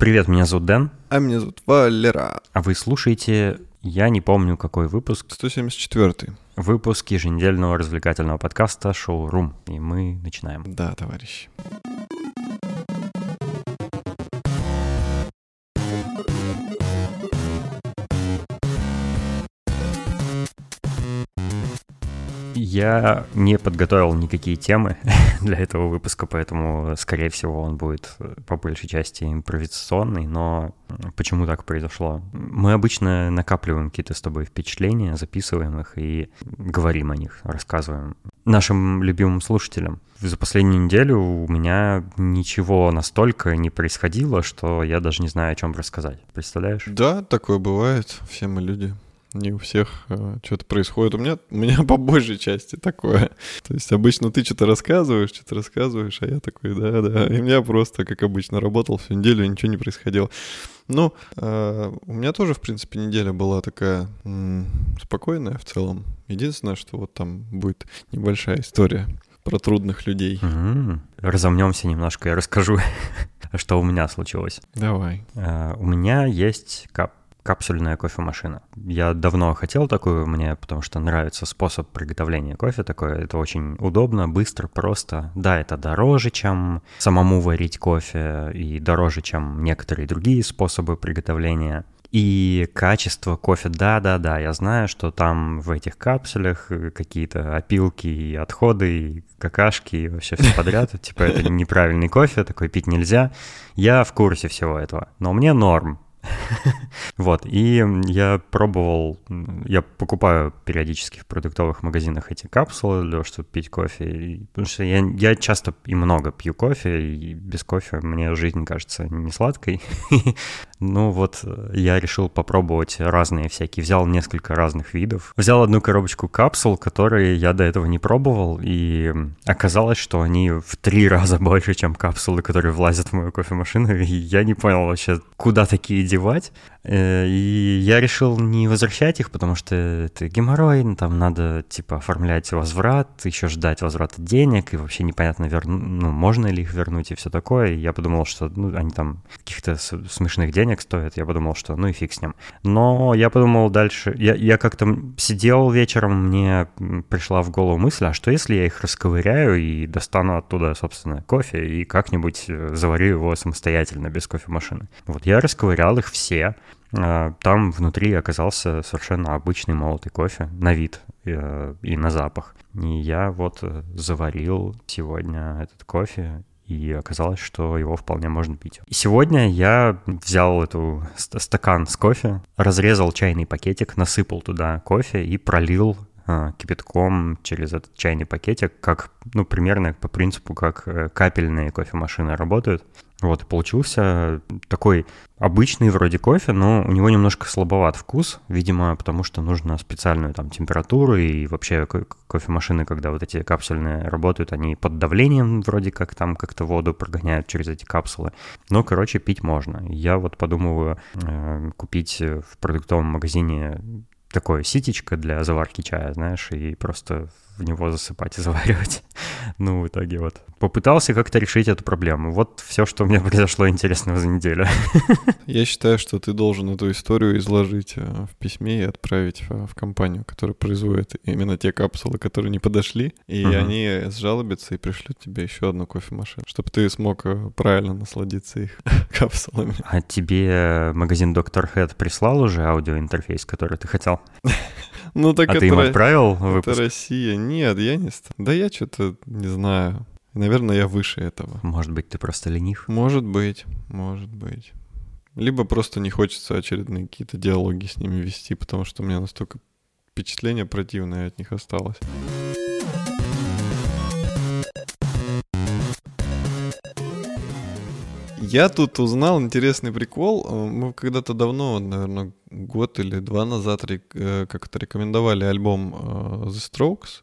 Привет, меня зовут Дэн. А меня зовут Валера. А вы слушаете, я не помню какой выпуск. 174. Выпуск еженедельного развлекательного подкаста «Шоу Рум». И мы начинаем. Да, товарищи. Я не подготовил никакие темы для этого выпуска, поэтому, скорее всего, он будет по большей части импровизационный, но почему так произошло? Мы обычно накапливаем какие-то с тобой впечатления, записываем их и говорим о них, рассказываем нашим любимым слушателям. За последнюю неделю у меня ничего настолько не происходило, что я даже не знаю, о чем рассказать. Представляешь? Да, такое бывает. Все мы люди не у всех э, что-то происходит. У меня, у меня по большей части такое. То есть обычно ты что-то рассказываешь, что-то рассказываешь, а я такой, да-да. И у меня просто, как обычно, работал всю неделю, и ничего не происходило. Ну, э, у меня тоже, в принципе, неделя была такая м- спокойная в целом. Единственное, что вот там будет небольшая история про трудных людей. Mm-hmm. Разомнемся немножко, я расскажу, что у меня случилось. Давай. Uh, у меня есть кап капсульная кофемашина. Я давно хотел такую, мне потому что нравится способ приготовления кофе такой. Это очень удобно, быстро, просто. Да, это дороже, чем самому варить кофе, и дороже, чем некоторые другие способы приготовления. И качество кофе, да-да-да, я знаю, что там в этих капсулях какие-то опилки и отходы, и какашки, и вообще все подряд. Типа это неправильный кофе, такой пить нельзя. Я в курсе всего этого. Но мне норм. Вот, и я пробовал, я покупаю периодически в продуктовых магазинах эти капсулы для чтобы пить кофе, потому что я, я часто и много пью кофе, и без кофе мне жизнь кажется не сладкой. Ну вот, я решил попробовать разные всякие, взял несколько разных видов. Взял одну коробочку капсул, которые я до этого не пробовал, и оказалось, что они в три раза больше, чем капсулы, которые влазят в мою кофемашину, и я не понял вообще, куда такие девать. Э, и я решил не возвращать их, потому что это геморрой, ну, там надо, типа, оформлять возврат, еще ждать возврата денег, и вообще непонятно, верну, ну, можно ли их вернуть и все такое. И я подумал, что, ну, они там каких-то смешных денег стоят, я подумал, что, ну, и фиг с ним. Но я подумал дальше, я, я как-то сидел вечером, мне пришла в голову мысль, а что если я их расковыряю и достану оттуда, собственно, кофе и как-нибудь э, заварю его самостоятельно, без кофемашины. Вот я расковырял их все, там внутри оказался совершенно обычный молотый кофе на вид э, и на запах. И я вот э, заварил сегодня этот кофе, и оказалось, что его вполне можно пить. И сегодня я взял эту стакан с кофе, разрезал чайный пакетик, насыпал туда кофе и пролил кипятком через этот чайный пакетик, как, ну, примерно по принципу, как э, капельные кофемашины работают. Вот, получился такой обычный вроде кофе, но у него немножко слабоват вкус, видимо, потому что нужно специальную там температуру, и вообще кофемашины, когда вот эти капсульные работают, они под давлением вроде как там как-то воду прогоняют через эти капсулы. Но, короче, пить можно. Я вот подумываю э, купить в продуктовом магазине такое ситечко для заварки чая, знаешь, и просто в него засыпать и заваривать. ну, в итоге вот попытался как-то решить эту проблему. Вот все, что у меня произошло интересного за неделю. Я считаю, что ты должен эту историю изложить э, в письме и отправить в компанию, которая производит именно те капсулы, которые не подошли, и угу. они сжалобятся и пришлют тебе еще одну кофемашину, чтобы ты смог э, правильно насладиться их капсулами. А тебе магазин Доктор Head прислал уже аудиоинтерфейс, который ты хотел? Ну так а это ты им отправил выпуск? Это Россия. Нет, я не... Да я что-то не знаю. Наверное, я выше этого. Может быть, ты просто ленив? Может быть, может быть. Либо просто не хочется очередные какие-то диалоги с ними вести, потому что у меня настолько впечатление противное от них осталось. Я тут узнал интересный прикол. Мы когда-то давно, наверное, год или два назад э, как-то рекомендовали альбом э, The Strokes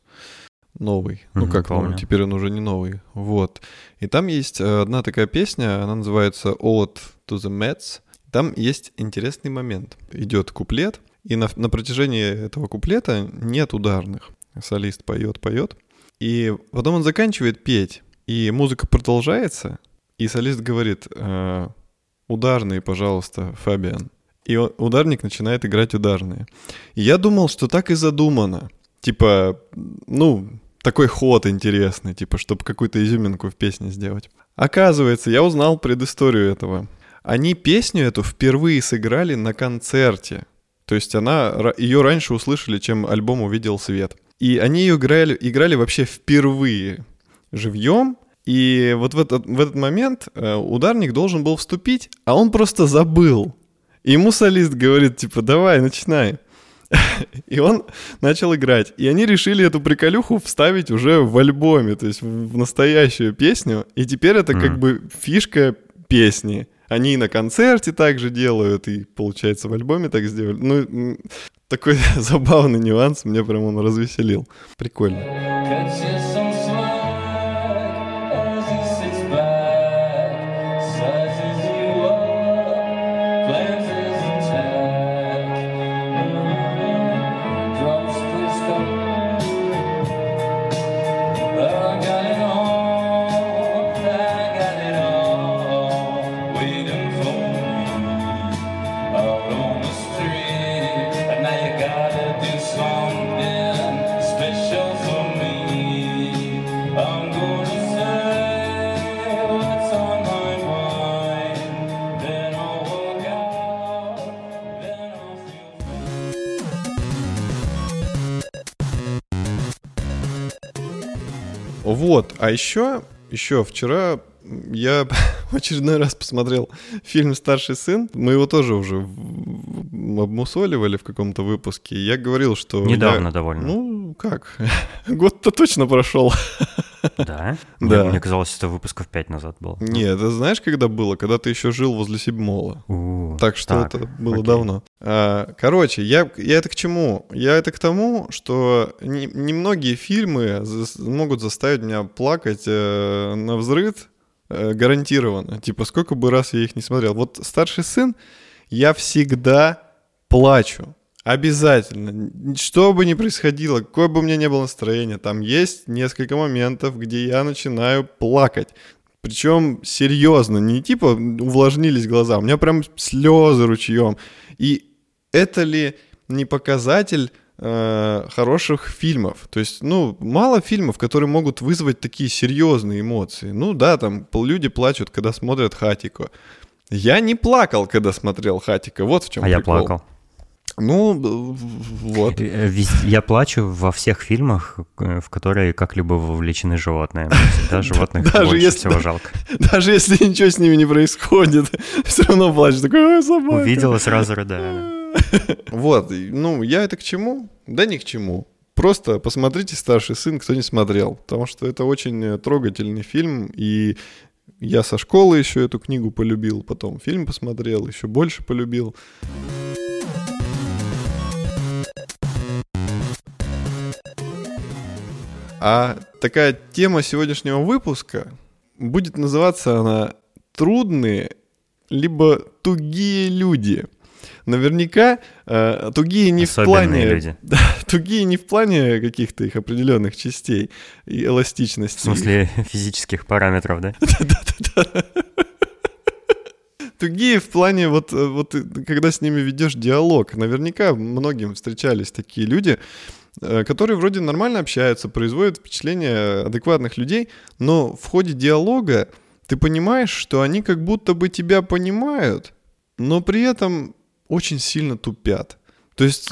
новый. Mm-hmm, ну как помню. теперь он уже не новый. Вот. И там есть э, одна такая песня, она называется Ode to the Mets. Там есть интересный момент. Идет куплет, и на, на протяжении этого куплета нет ударных. Солист поет, поет. И потом он заканчивает петь, и музыка продолжается, и солист говорит, э, ударные, пожалуйста, Фабиан. И ударник начинает играть ударные. И я думал, что так и задумано. Типа, ну, такой ход интересный, типа, чтобы какую-то изюминку в песне сделать. Оказывается, я узнал предысторию этого. Они песню эту впервые сыграли на концерте. То есть она, ее раньше услышали, чем альбом увидел свет. И они ее играли, играли вообще впервые живьем. И вот в этот, в этот момент э, ударник должен был вступить, а он просто забыл. И ему солист говорит, типа, давай, начинай. И он начал играть. И они решили эту приколюху вставить уже в альбоме, то есть в настоящую песню. И теперь это как бы фишка песни. Они и на концерте также делают, и, получается, в альбоме так сделали. Ну, такой забавный нюанс, меня прям он развеселил. Прикольно. Вот, а еще, еще вчера я в очередной раз посмотрел фильм «Старший сын». Мы его тоже уже обмусоливали в каком-то выпуске. Я говорил, что... Недавно я... довольно. Ну, как? Год-то точно прошел. Да? Да. Мне, казалось, это выпусков 5 назад было. Нет, это знаешь, когда было? Когда ты еще жил возле Сибмола. Так что это было давно. А, короче, я, я это к чему? Я это к тому, что немногие не фильмы могут заставить меня плакать э, на взрыв э, гарантированно. Типа, сколько бы раз я их не смотрел. Вот «Старший сын» я всегда плачу. Обязательно. Что бы ни происходило, какое бы у меня ни было настроение, там есть несколько моментов, где я начинаю плакать. Причем серьезно, не типа увлажнились глаза, у меня прям слезы ручьем. И это ли не показатель э, хороших фильмов? То есть, ну, мало фильмов, которые могут вызвать такие серьезные эмоции. Ну да, там люди плачут, когда смотрят Хатико. Я не плакал, когда смотрел Хатико. Вот в чем а прикол. я плакал. Ну, вот. Э, я плачу во всех фильмах, э, в которые как-либо вовлечены животные. Всегда животных даже больше если, всего жалко. Даже если ничего с ними не происходит, все равно плачу. Такой, собака. Увидела, сразу рыдаю. Вот, ну, я это к чему? Да ни к чему. Просто посмотрите «Старший сын», кто не смотрел, потому что это очень трогательный фильм, и я со школы еще эту книгу полюбил, потом фильм посмотрел, еще больше полюбил. А такая тема сегодняшнего выпуска будет называться она «Трудные либо тугие люди». Наверняка э, тугие не Особенные в плане... люди. Да, тугие не в плане каких-то их определенных частей и эластичности. В смысле физических параметров, да? Да-да-да. Тугие в плане вот, вот когда с ними ведешь диалог. Наверняка многим встречались такие люди, Э, которые вроде нормально общаются, производят впечатление адекватных людей, но в ходе диалога ты понимаешь, что они как будто бы тебя понимают, но при этом очень сильно тупят. То есть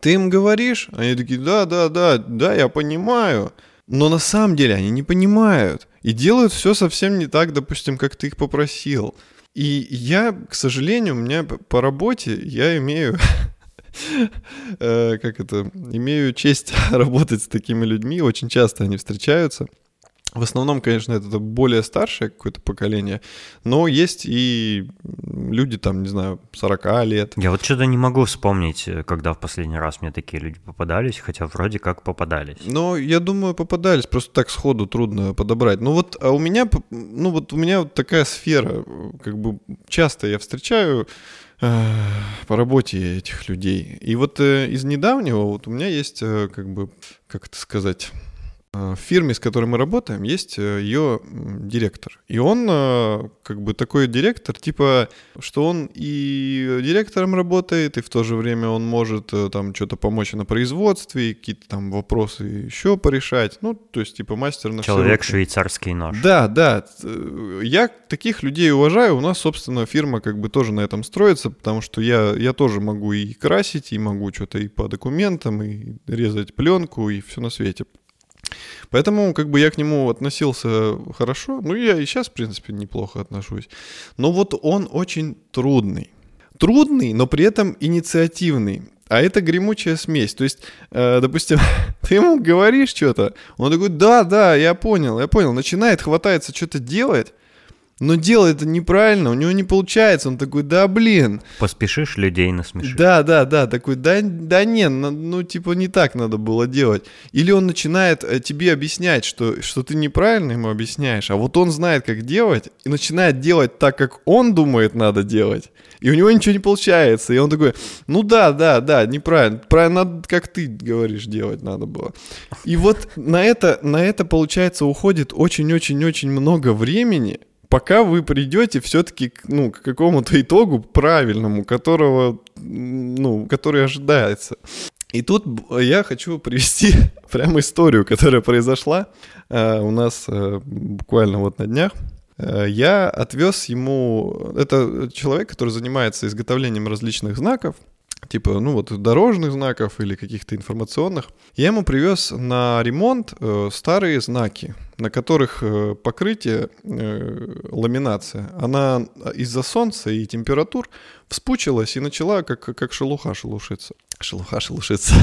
ты им говоришь, они такие, да, да, да, да, я понимаю, но на самом деле они не понимают и делают все совсем не так, допустим, как ты их попросил. И я, к сожалению, у меня по работе я имею Э, как это, имею честь работать с такими людьми, очень часто они встречаются. В основном, конечно, это более старшее какое-то поколение, но есть и люди там, не знаю, 40 лет. Я вот что-то не могу вспомнить, э, когда в последний раз мне такие люди попадались, хотя вроде как попадались. Но я думаю, попадались, просто так сходу трудно подобрать. Ну вот, а у меня, ну вот у меня вот такая сфера, как бы часто я встречаю по работе этих людей. И вот э, из недавнего вот у меня есть, э, как бы, как это сказать, в фирме, с которой мы работаем, есть ее директор. И он как бы такой директор, типа, что он и директором работает, и в то же время он может там что-то помочь на производстве, какие-то там вопросы еще порешать. Ну, то есть, типа, мастер на Человек швейцарский нож. Да, да. Я таких людей уважаю. У нас, собственно, фирма как бы тоже на этом строится, потому что я, я тоже могу и красить, и могу что-то и по документам, и резать пленку, и все на свете. Поэтому как бы я к нему относился хорошо. Ну, я и сейчас, в принципе, неплохо отношусь. Но вот он очень трудный. Трудный, но при этом инициативный. А это гремучая смесь. То есть, э, допустим, ты ему говоришь что-то, он такой, да, да, я понял, я понял. Начинает, хватается что-то делать, но делает это неправильно, у него не получается. Он такой, да блин. Поспешишь, людей насмешишь. Да, да, да, такой, да, да не, ну типа не так надо было делать. Или он начинает э, тебе объяснять, что, что ты неправильно ему объясняешь, а вот он знает, как делать, и начинает делать так, как он думает надо делать. И у него ничего не получается. И он такой, ну да, да, да, неправильно. Правильно, надо, как ты говоришь, делать надо было. И вот на это, на это, получается, уходит очень-очень-очень много времени, пока вы придете все-таки ну, к какому-то итогу правильному, которого, ну, который ожидается. И тут я хочу привести прямо историю, которая произошла э, у нас э, буквально вот на днях. Э, я отвез ему... Это человек, который занимается изготовлением различных знаков, типа, ну вот дорожных знаков или каких-то информационных. Я ему привез на ремонт э, старые знаки на которых э, покрытие, э, ламинация, она из-за солнца и температур вспучилась и начала как, как шелуха шелушиться. Шелуха шелушиться.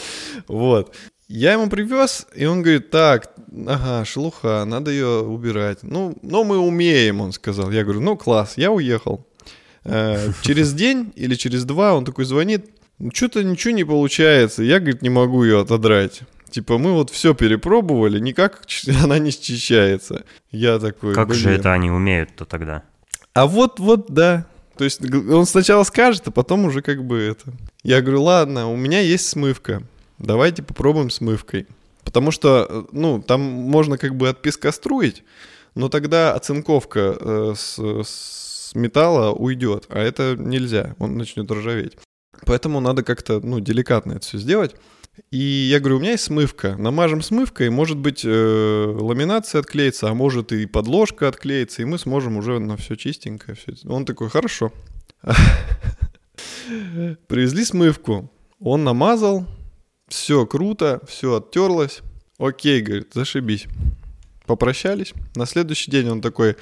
вот. Я ему привез, и он говорит, так, ага, шелуха, надо ее убирать. Ну, но мы умеем, он сказал. Я говорю, ну класс, я уехал. Э, через день или через два он такой звонит, ну что-то ничего не получается, я, говорит, не могу ее отодрать. Типа, мы вот все перепробовали, никак она не счищается. Я такой, Как блин. же это они умеют-то тогда? А вот, вот, да. То есть он сначала скажет, а потом уже как бы это. Я говорю, ладно, у меня есть смывка. Давайте попробуем смывкой. Потому что, ну, там можно как бы от песка струить, но тогда оцинковка э, с, с металла уйдет, а это нельзя, он начнет ржаветь. Поэтому надо как-то, ну, деликатно это все сделать. И я говорю, у меня есть смывка. Намажем смывкой, может быть, э, ламинация отклеится, а может и подложка отклеится, и мы сможем уже на все чистенькое. Все. Он такой, хорошо. Привезли смывку. Он намазал, все круто, все оттерлось. Окей, говорит, зашибись. Попрощались. На следующий день он такой,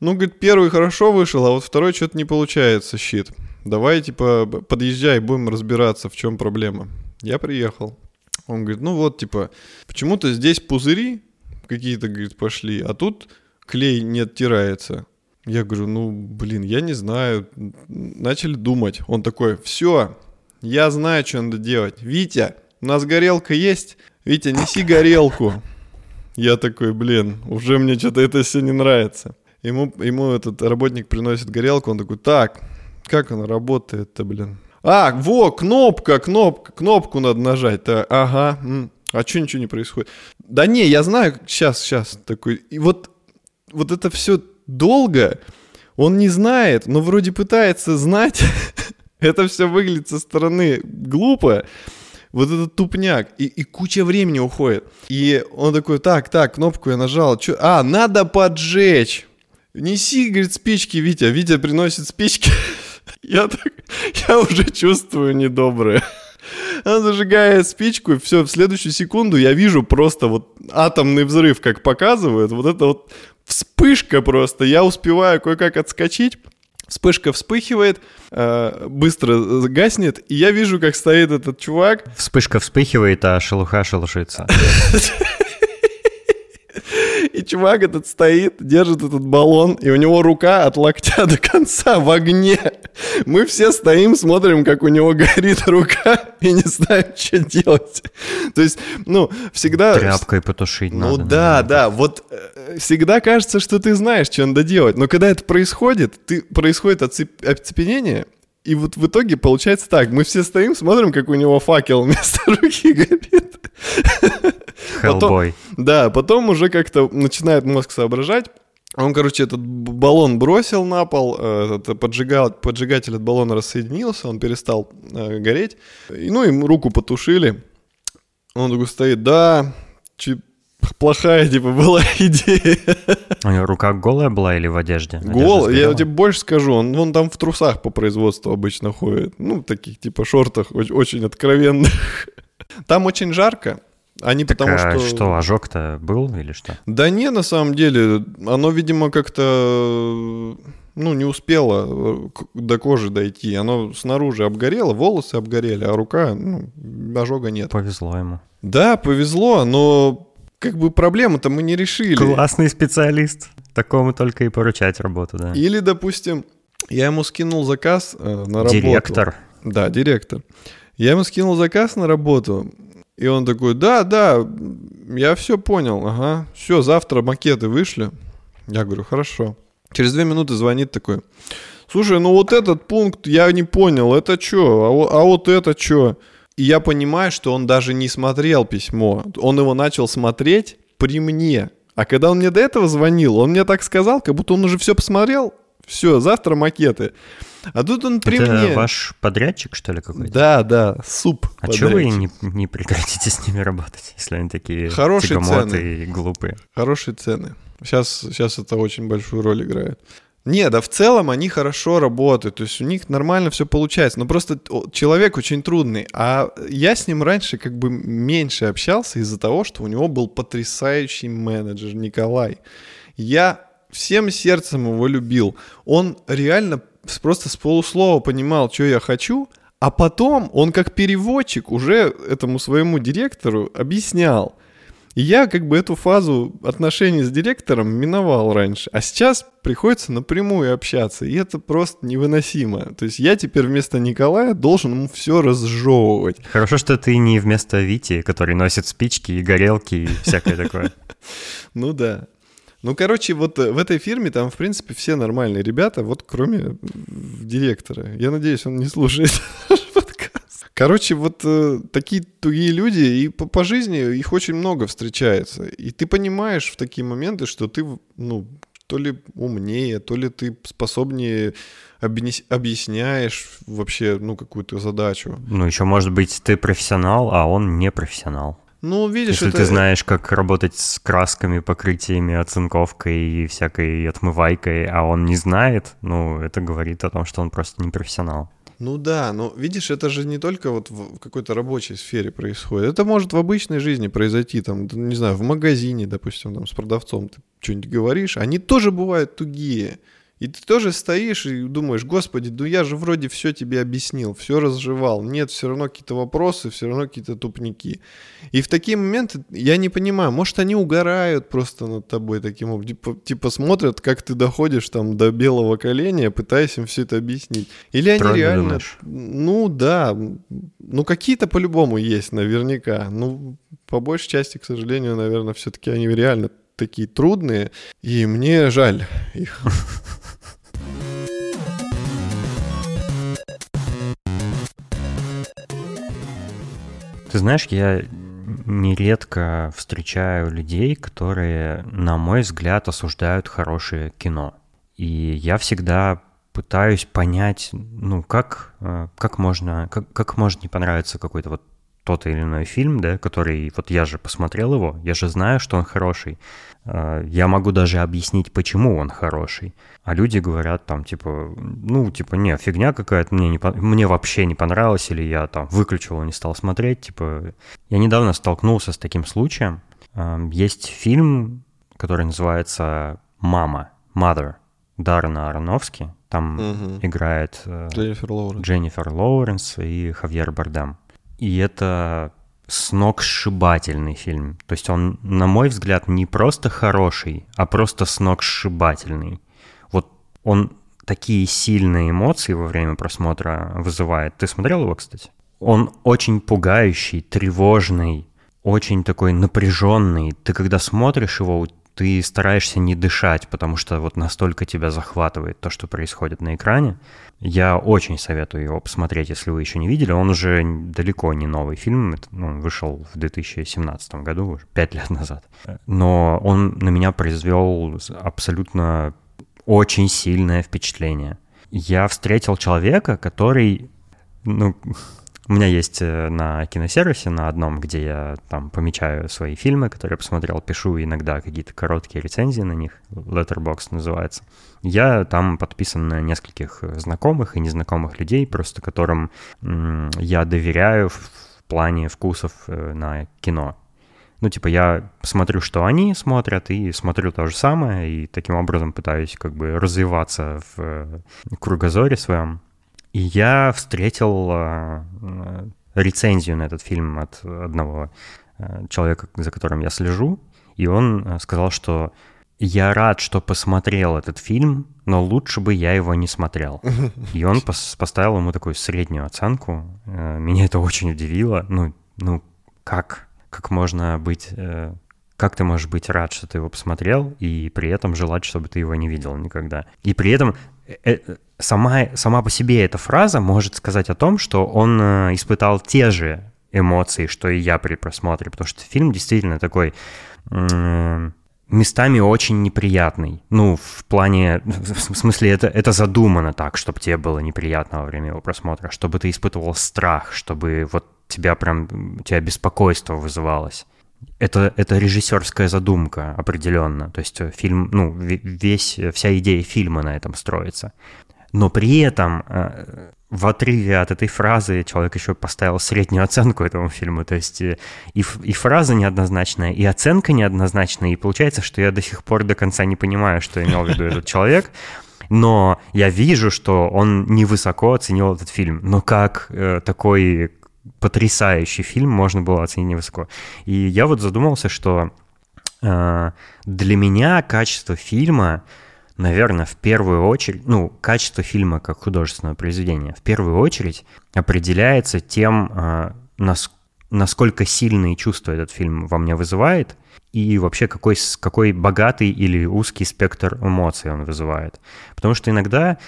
ну, говорит, первый хорошо вышел, а вот второй что-то не получается, щит. Давай, типа, подъезжай, будем разбираться, в чем проблема. Я приехал. Он говорит, ну вот, типа, почему-то здесь пузыри какие-то, говорит, пошли, а тут клей не оттирается. Я говорю, ну, блин, я не знаю. Начали думать. Он такой, все, я знаю, что надо делать. Витя, у нас горелка есть? Витя, неси горелку. Я такой, блин, уже мне что-то это все не нравится. Ему, ему этот работник приносит горелку, он такой, так, как она работает-то, блин? А, во, кнопка, кнопка, кнопку надо нажать. -то. Ага. А что ничего не происходит? Да не, я знаю, сейчас, сейчас такой. И вот, вот это все долго. Он не знает, но вроде пытается знать. это все выглядит со стороны глупо. Вот этот тупняк. И, и куча времени уходит. И он такой, так, так, кнопку я нажал. Чё? А, надо поджечь. Неси, говорит, спички, Витя. Витя приносит спички. Я, так, я уже чувствую недоброе. Она зажигает спичку, и все, в следующую секунду я вижу просто вот атомный взрыв, как показывают. Вот это вот вспышка просто. Я успеваю кое-как отскочить. Вспышка вспыхивает, э, быстро гаснет, и я вижу, как стоит этот чувак. Вспышка вспыхивает, а шелуха шелушится. И чувак этот стоит, держит этот баллон, и у него рука от локтя до конца в огне. Мы все стоим, смотрим, как у него горит рука, и не знаем, что делать. То есть, ну, всегда... Тряпкой потушить ну, надо. Ну да, наверное. да, вот э, всегда кажется, что ты знаешь, что надо делать. Но когда это происходит, ты, происходит оцеп... оцепенение, и вот в итоге получается так. Мы все стоим, смотрим, как у него факел вместо руки горит. Хеллбой. Да, потом уже как-то начинает мозг соображать. Он, короче, этот баллон бросил на пол, э, этот поджигал, поджигатель от баллона рассоединился, он перестал э, гореть. И, ну, ему руку потушили. Он такой стоит, да, плохая, типа, была идея. У него рука голая была или в одежде? Голая, я тебе больше скажу, он, он там в трусах по производству обычно ходит. Ну, таких, типа, шортах очень, очень откровенных. Там очень жарко, они так, потому а что... что, ожог-то был или что? Да не, на самом деле, оно, видимо, как-то, ну, не успело до кожи дойти. Оно снаружи обгорело, волосы обгорели, а рука, ну, ожога нет. Повезло ему. Да, повезло, но как бы проблему-то мы не решили. Классный специалист. Такому только и поручать работу, да. Или, допустим, я ему скинул заказ э, на работу. Директор. Да, директор. Я ему скинул заказ на работу, и он такой, да, да, я все понял, ага, все, завтра макеты вышли. Я говорю, хорошо. Через две минуты звонит такой, слушай, ну вот этот пункт я не понял, это что, а, а вот это что? И я понимаю, что он даже не смотрел письмо, он его начал смотреть при мне. А когда он мне до этого звонил, он мне так сказал, как будто он уже все посмотрел, все, завтра макеты. А тут он при Это мне. ваш подрядчик, что ли, какой-то? Да, да, суп. А что вы не, не прекратите с ними работать, если они такие Хорошие цены. и глупые? Хорошие цены. Сейчас, сейчас это очень большую роль играет. Не, да в целом они хорошо работают, то есть у них нормально все получается, но просто человек очень трудный, а я с ним раньше как бы меньше общался из-за того, что у него был потрясающий менеджер Николай. Я всем сердцем его любил. Он реально просто с полуслова понимал, что я хочу, а потом он как переводчик уже этому своему директору объяснял. И я как бы эту фазу отношений с директором миновал раньше, а сейчас приходится напрямую общаться, и это просто невыносимо. То есть я теперь вместо Николая должен ему все разжевывать. Хорошо, что ты не вместо Вити, который носит спички и горелки и всякое такое. Ну да. Ну, короче, вот э, в этой фирме там, в принципе, все нормальные ребята, вот кроме директора. Я надеюсь, он не слушает. Короче, вот э, такие тугие люди, и по, по жизни их очень много встречается. И ты понимаешь в такие моменты, что ты, ну, то ли умнее, то ли ты способнее объясняешь вообще, ну, какую-то задачу. Ну, еще, может быть, ты профессионал, а он не профессионал. Ну, видишь, Если это... ты знаешь, как работать с красками, покрытиями, оцинковкой и всякой отмывайкой, а он не знает, ну, это говорит о том, что он просто не профессионал. Ну да, но видишь, это же не только вот в какой-то рабочей сфере происходит. Это может в обычной жизни произойти, там, не знаю, в магазине, допустим, там, с продавцом ты что-нибудь говоришь. Они тоже бывают тугие. И ты тоже стоишь и думаешь, господи, ну я же вроде все тебе объяснил, все разжевал. Нет, все равно какие-то вопросы, все равно какие-то тупники. И в такие моменты я не понимаю, может они угорают просто над тобой таким образом. Типа, типа смотрят, как ты доходишь там до белого коленя, пытаясь им все это объяснить. Или они Трудно реально... думаешь? Ну да, ну какие-то по-любому есть наверняка. Ну, по большей части, к сожалению, наверное, все-таки они реально такие трудные, и мне жаль их. Ты знаешь, я нередко встречаю людей, которые, на мой взгляд, осуждают хорошее кино. И я всегда пытаюсь понять, ну, как, э, как можно, как, как может не понравиться какой-то вот тот или иной фильм, да, который, вот я же посмотрел его, я же знаю, что он хороший. Э, я могу даже объяснить, почему он хороший. А люди говорят там, типа, ну, типа, не, фигня какая-то, мне, не, мне вообще не понравилось, или я там выключил и не стал смотреть, типа. Я недавно столкнулся с таким случаем. Э, есть фильм, который называется «Мама», «Mother», Даррена Аронофски. Там Мгм. играет э, Дженнифер Лоуренс. Дженнифер Лоуренс и Хавьер Бардем. И это сногсшибательный фильм. То есть он, на мой взгляд, не просто хороший, а просто сногсшибательный. Вот он такие сильные эмоции во время просмотра вызывает. Ты смотрел его, кстати? Он очень пугающий, тревожный, очень такой напряженный. Ты когда смотришь его, ты стараешься не дышать, потому что вот настолько тебя захватывает то, что происходит на экране. Я очень советую его посмотреть, если вы еще не видели. Он уже далеко не новый фильм, ну, он вышел в 2017 году, уже 5 лет назад. Но он на меня произвел абсолютно очень сильное впечатление. Я встретил человека, который, ну, у меня есть э, на киносервисе, на одном, где я там помечаю свои фильмы, которые я посмотрел, пишу иногда какие-то короткие рецензии на них, Letterbox называется. Я там подписан на нескольких знакомых и незнакомых людей, просто которым я доверяю в плане вкусов э, на кино. Ну, типа, я смотрю, что они смотрят, и смотрю то же самое, и таким образом пытаюсь как бы развиваться в э, кругозоре своем. И я встретил э, рецензию на этот фильм от одного э, человека, за которым я слежу, и он э, сказал, что я рад, что посмотрел этот фильм, но лучше бы я его не смотрел. И он пос- поставил ему такую среднюю оценку. Меня это очень удивило. Ну, ну как? Как можно быть... Как ты можешь быть рад, что ты его посмотрел, и при этом желать, чтобы ты его не видел никогда? И при этом сама, сама по себе эта фраза может сказать о том, что он э, испытал те же эмоции, что и я при просмотре, потому что фильм действительно такой местами очень неприятный. Ну, в плане, в смысле, это, это задумано так, чтобы тебе было неприятно во время его просмотра, чтобы ты испытывал страх, чтобы вот тебя прям, тебя беспокойство вызывалось. Это, это режиссерская задумка определенно. То есть фильм, ну, весь, вся идея фильма на этом строится. Но при этом э, в отрыве от этой фразы человек еще поставил среднюю оценку этому фильму. То есть э, и, и фраза неоднозначная, и оценка неоднозначная. И получается, что я до сих пор до конца не понимаю, что имел в виду этот человек. Но я вижу, что он невысоко оценил этот фильм. Но как э, такой потрясающий фильм можно было оценить невысоко. И я вот задумался, что э, для меня качество фильма наверное, в первую очередь, ну, качество фильма как художественного произведения в первую очередь определяется тем, а, насколько сильные чувства этот фильм во мне вызывает, и вообще какой, какой богатый или узкий спектр эмоций он вызывает. Потому что иногда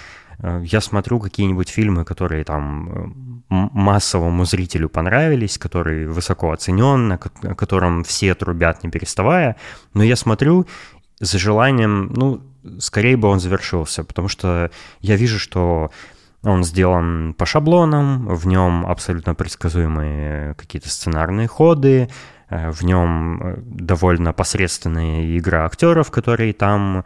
я смотрю какие-нибудь фильмы, которые там массовому зрителю понравились, которые высоко оценен, о котором все трубят не переставая, но я смотрю с желанием, ну, скорее бы он завершился, потому что я вижу, что он сделан по шаблонам, в нем абсолютно предсказуемые какие-то сценарные ходы, э, в нем э, довольно посредственная игра актеров, которые там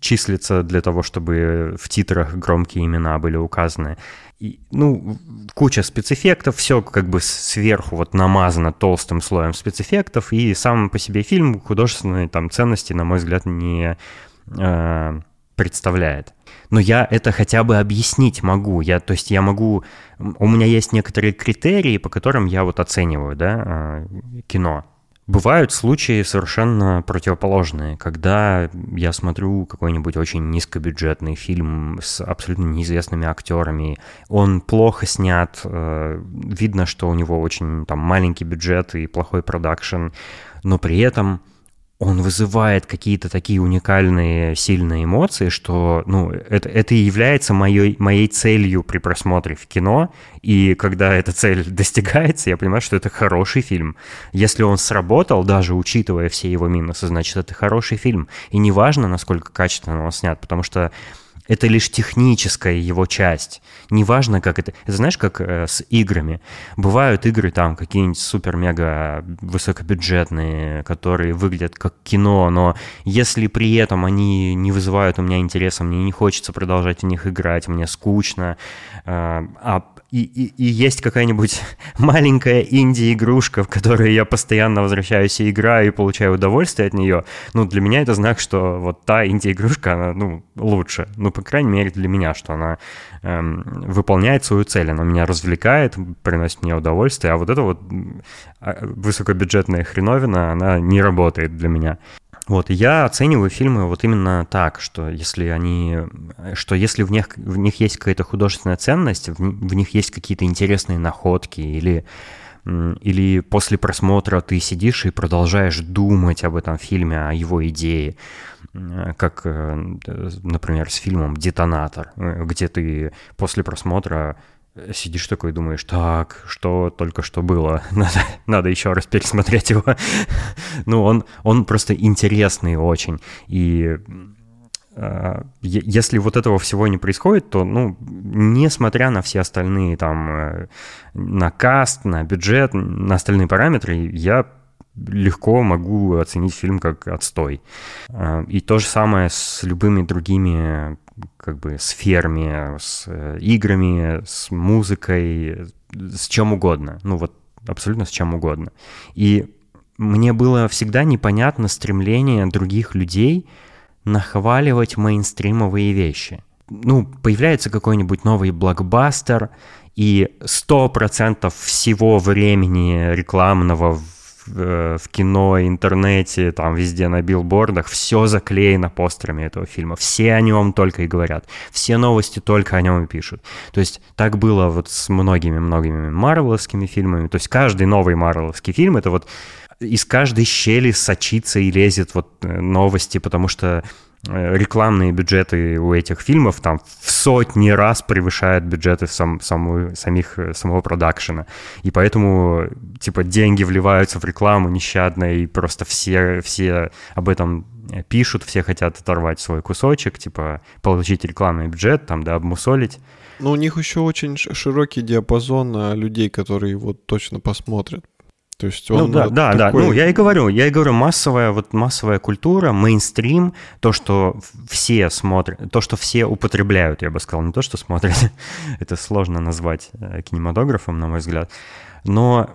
числятся для того, чтобы в титрах громкие имена были указаны. И, ну, куча спецэффектов, все как бы сверху вот намазано толстым слоем спецэффектов, и сам по себе фильм художественной там ценности, на мой взгляд, не э, представляет. Но я это хотя бы объяснить могу. Я, то есть я могу... У меня есть некоторые критерии, по которым я вот оцениваю да, э, кино. Бывают случаи совершенно противоположные, когда я смотрю какой-нибудь очень низкобюджетный фильм с абсолютно неизвестными актерами, он плохо снят, э, видно, что у него очень там маленький бюджет и плохой продакшн, но при этом он вызывает какие-то такие уникальные, сильные эмоции, что, ну, это, это и является моей, моей целью при просмотре в кино, и когда эта цель достигается, я понимаю, что это хороший фильм. Если он сработал, даже учитывая все его минусы, значит, это хороший фильм. И неважно, насколько качественно он снят, потому что это лишь техническая его часть. Неважно, как это... Это знаешь, как э, с играми. Бывают игры там какие-нибудь супер-мега высокобюджетные, которые выглядят как кино, но если при этом они не вызывают у меня интереса, мне не хочется продолжать в них играть, мне скучно, э, а и, и, и есть какая-нибудь маленькая инди-игрушка, в которую я постоянно возвращаюсь и играю, и получаю удовольствие от нее, ну, для меня это знак, что вот та инди-игрушка, она, ну, лучше. Ну, по крайней мере, для меня, что она эм, выполняет свою цель, она меня развлекает, приносит мне удовольствие, а вот эта вот а, высокобюджетная хреновина, она не работает для меня. Вот, я оцениваю фильмы вот именно так, что если они, что если в них, в них есть какая-то художественная ценность, в, в них есть какие-то интересные находки или или после просмотра ты сидишь и продолжаешь думать об этом фильме, о его идее, как, э, например, с фильмом «Детонатор», э, где ты после просмотра сидишь такой и думаешь, так, что только что было, надо, надо еще раз пересмотреть его. ну, он, он просто интересный очень. И э, если вот этого всего не происходит, то, ну, несмотря на все остальные там, э, на каст, на бюджет, на остальные параметры, я легко могу оценить фильм как отстой. Э, и то же самое с любыми другими как бы сферами, с э, играми, с музыкой, с чем угодно. Ну вот абсолютно с чем угодно. И мне было всегда непонятно стремление других людей нахваливать мейнстримовые вещи. Ну, появляется какой-нибудь новый блокбастер, и 100% всего времени рекламного Э, в кино, интернете, там везде на билбордах, все заклеено постерами этого фильма. Все о нем только и говорят. Все новости только о нем и пишут. То есть так было вот с многими-многими марвеловскими фильмами. То есть каждый новый марвеловский фильм — это вот из каждой щели сочится и лезет вот э, новости, потому что рекламные бюджеты у этих фильмов там в сотни раз превышают бюджеты сам, саму, самих, э, самого продакшена. И поэтому, типа, деньги вливаются в рекламу нещадно, и просто все, все об этом пишут, все хотят оторвать свой кусочек, типа, получить рекламный бюджет, там, да, обмусолить. Но у них еще очень широкий диапазон а, людей, которые вот точно посмотрят. То есть ну он ну да, да, такой... да. Ну я и говорю, я и говорю массовая вот массовая культура, мейнстрим, то, что все смотрят, то, что все употребляют, я бы сказал, не то, что смотрят. Это сложно назвать э, кинематографом, на мой взгляд. Но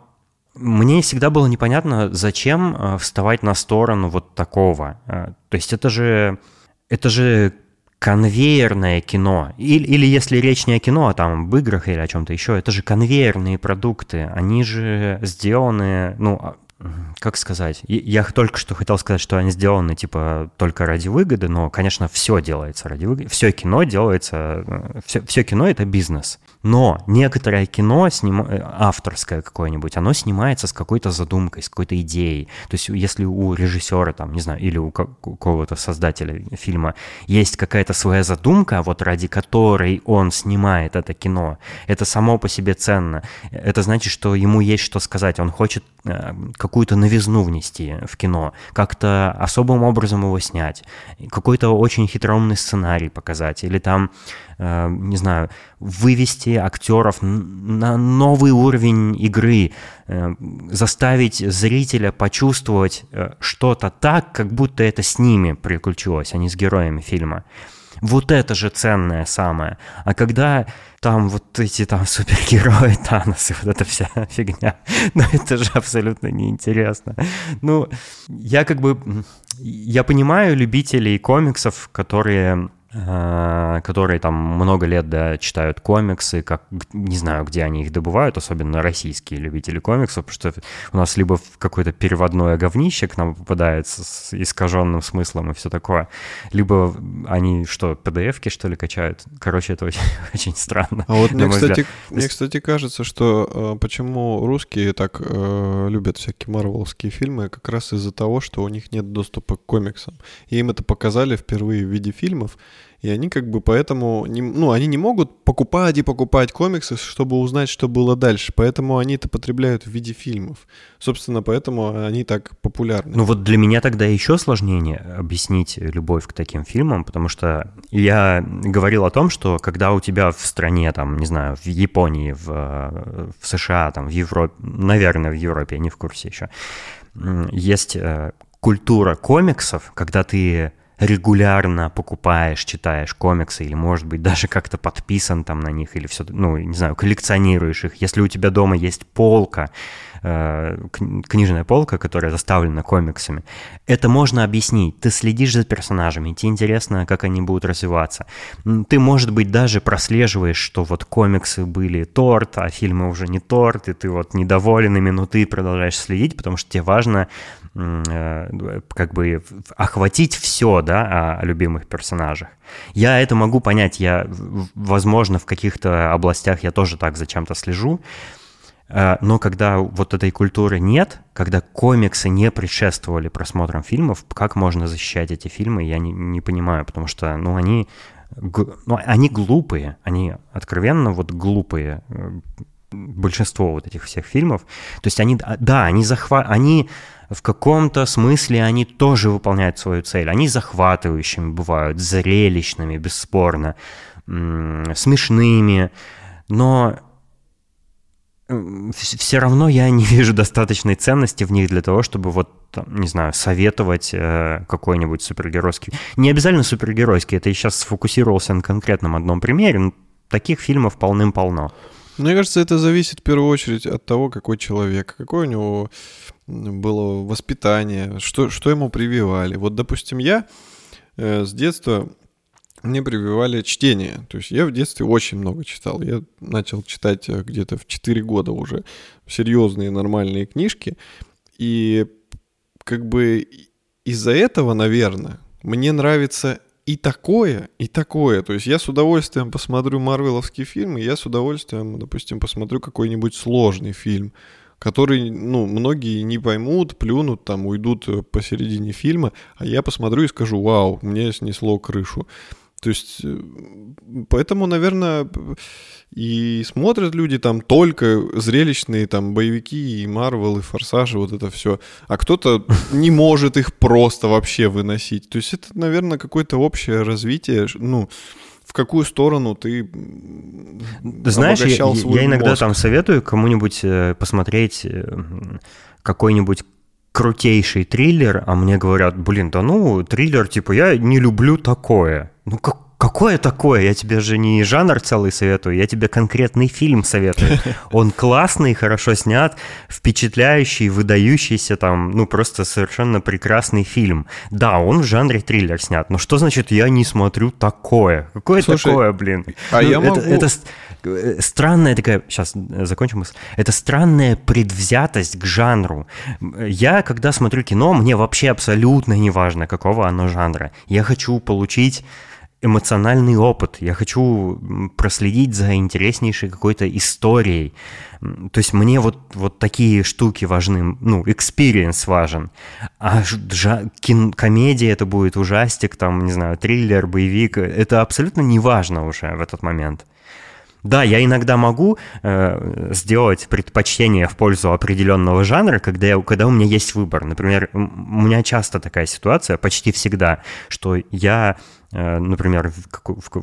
мне всегда было непонятно, зачем э, вставать на сторону вот такого. Э, то есть это же это же конвейерное кино. Или, или если речь не о кино, а там об играх или о чем-то еще, это же конвейерные продукты. Они же сделаны, ну, а, как сказать, я только что хотел сказать, что они сделаны типа только ради выгоды, но, конечно, все делается ради выгоды. Все кино делается, все, э, все кино это бизнес. Но некоторое кино, сним... Э, авторское какое-нибудь, оно снимается с какой-то задумкой, с какой-то идеей. То есть если у режиссера, там, не знаю, или у какого-то создателя фильма есть какая-то своя задумка, вот ради которой он снимает это кино, это само по себе ценно. Это значит, что ему есть что сказать. Он хочет э, какую-то новизну внести в кино, как-то особым образом его снять, какой-то очень хитроумный сценарий показать, или там не знаю, вывести актеров на новый уровень игры, э, заставить зрителя почувствовать э, что-то так, как будто это с ними приключилось, а не с героями фильма. Вот это же ценное самое. А когда там вот эти там супергерои, Таносы, вот эта вся фигня, ну это же абсолютно неинтересно. Ну, я как бы, я понимаю любителей комиксов, которые которые там много лет да, читают комиксы, как не знаю, где они их добывают, особенно российские любители комиксов, потому что у нас либо какое-то переводное говнище к нам попадается с искаженным смыслом и все такое, либо они что, PDF-ки что ли качают? Короче, это очень, очень странно. А вот мне, кстати, мне, кстати, кажется, что э, почему русские так э, любят всякие марвеловские фильмы, как раз из-за того, что у них нет доступа к комиксам. И им это показали впервые в виде фильмов, и они как бы поэтому, не, ну, они не могут покупать и покупать комиксы, чтобы узнать, что было дальше. Поэтому они это потребляют в виде фильмов. Собственно, поэтому они так популярны. Ну вот для меня тогда еще сложнее объяснить любовь к таким фильмам, потому что я говорил о том, что когда у тебя в стране, там, не знаю, в Японии, в, в США, там, в Европе, наверное, в Европе, я не в курсе еще, есть э, культура комиксов, когда ты регулярно покупаешь, читаешь комиксы, или, может быть, даже как-то подписан там на них, или все, ну, не знаю, коллекционируешь их. Если у тебя дома есть полка, книжная полка, которая заставлена комиксами, это можно объяснить. Ты следишь за персонажами, тебе интересно, как они будут развиваться. Ты, может быть, даже прослеживаешь, что вот комиксы были торт, а фильмы уже не торт, и ты вот недоволен ими, но ты продолжаешь следить, потому что тебе важно Э, как бы охватить все, да, о любимых персонажах. Я это могу понять, я, возможно, в каких-то областях я тоже так зачем-то слежу, Э, но когда вот этой культуры нет, когда комиксы не предшествовали просмотрам фильмов, как можно защищать эти фильмы, я не, не понимаю, потому что, ну, они, ну, они глупые, они откровенно вот глупые, э, большинство вот этих всех фильмов. То есть они, да, они захват, они в каком-то смысле они тоже выполняют свою цель. Они захватывающими бывают, зрелищными, бесспорно, смешными, но все равно я не вижу достаточной ценности в них для того, чтобы вот, не знаю, советовать э, какой-нибудь супергеройский. Не обязательно супергеройский, это я сейчас сфокусировался на конкретном одном примере, но таких фильмов полным-полно. Мне кажется, это зависит в первую очередь от того, какой человек, какое у него было воспитание, что, что ему прививали. Вот, допустим, я э, с детства мне прививали чтение. То есть я в детстве очень много читал. Я начал читать э, где-то в 4 года уже серьезные нормальные книжки. И как бы из-за этого, наверное, мне нравится и такое, и такое. То есть я с удовольствием посмотрю марвеловские фильмы, я с удовольствием, допустим, посмотрю какой-нибудь сложный фильм, который, ну, многие не поймут, плюнут, там, уйдут э, посередине фильма, а я посмотрю и скажу, вау, мне снесло крышу. То есть, э, поэтому, наверное, и смотрят люди там только зрелищные там боевики и Марвел, и Форсаж, и вот это все. А кто-то не может их просто вообще выносить. То есть это, наверное, какое-то общее развитие, ну, в какую сторону ты Знаешь, я, я иногда мозг. там советую кому-нибудь э, посмотреть э, какой-нибудь крутейший триллер, а мне говорят, блин, да ну, триллер, типа, я не люблю такое. Ну, как, Какое такое? Я тебе же не жанр целый советую, я тебе конкретный фильм советую. Он классный, хорошо снят, впечатляющий, выдающийся там, ну просто совершенно прекрасный фильм. Да, он в жанре триллер снят, но что значит я не смотрю такое? Какое Слушай, такое, блин? А ну, я это, могу... это э, странная такая, сейчас э, закончим мысль, это странная предвзятость к жанру. Я, когда смотрю кино, мне вообще абсолютно не важно, какого оно жанра. Я хочу получить эмоциональный опыт, я хочу проследить за интереснейшей какой-то историей. То есть мне вот, вот такие штуки важны, ну, experience важен. А жа- кин- комедия это будет ужастик, там, не знаю, триллер, боевик, это абсолютно не важно уже в этот момент. Да, я иногда могу э, сделать предпочтение в пользу определенного жанра, когда, я, когда у меня есть выбор. Например, у меня часто такая ситуация, почти всегда, что я Э, например,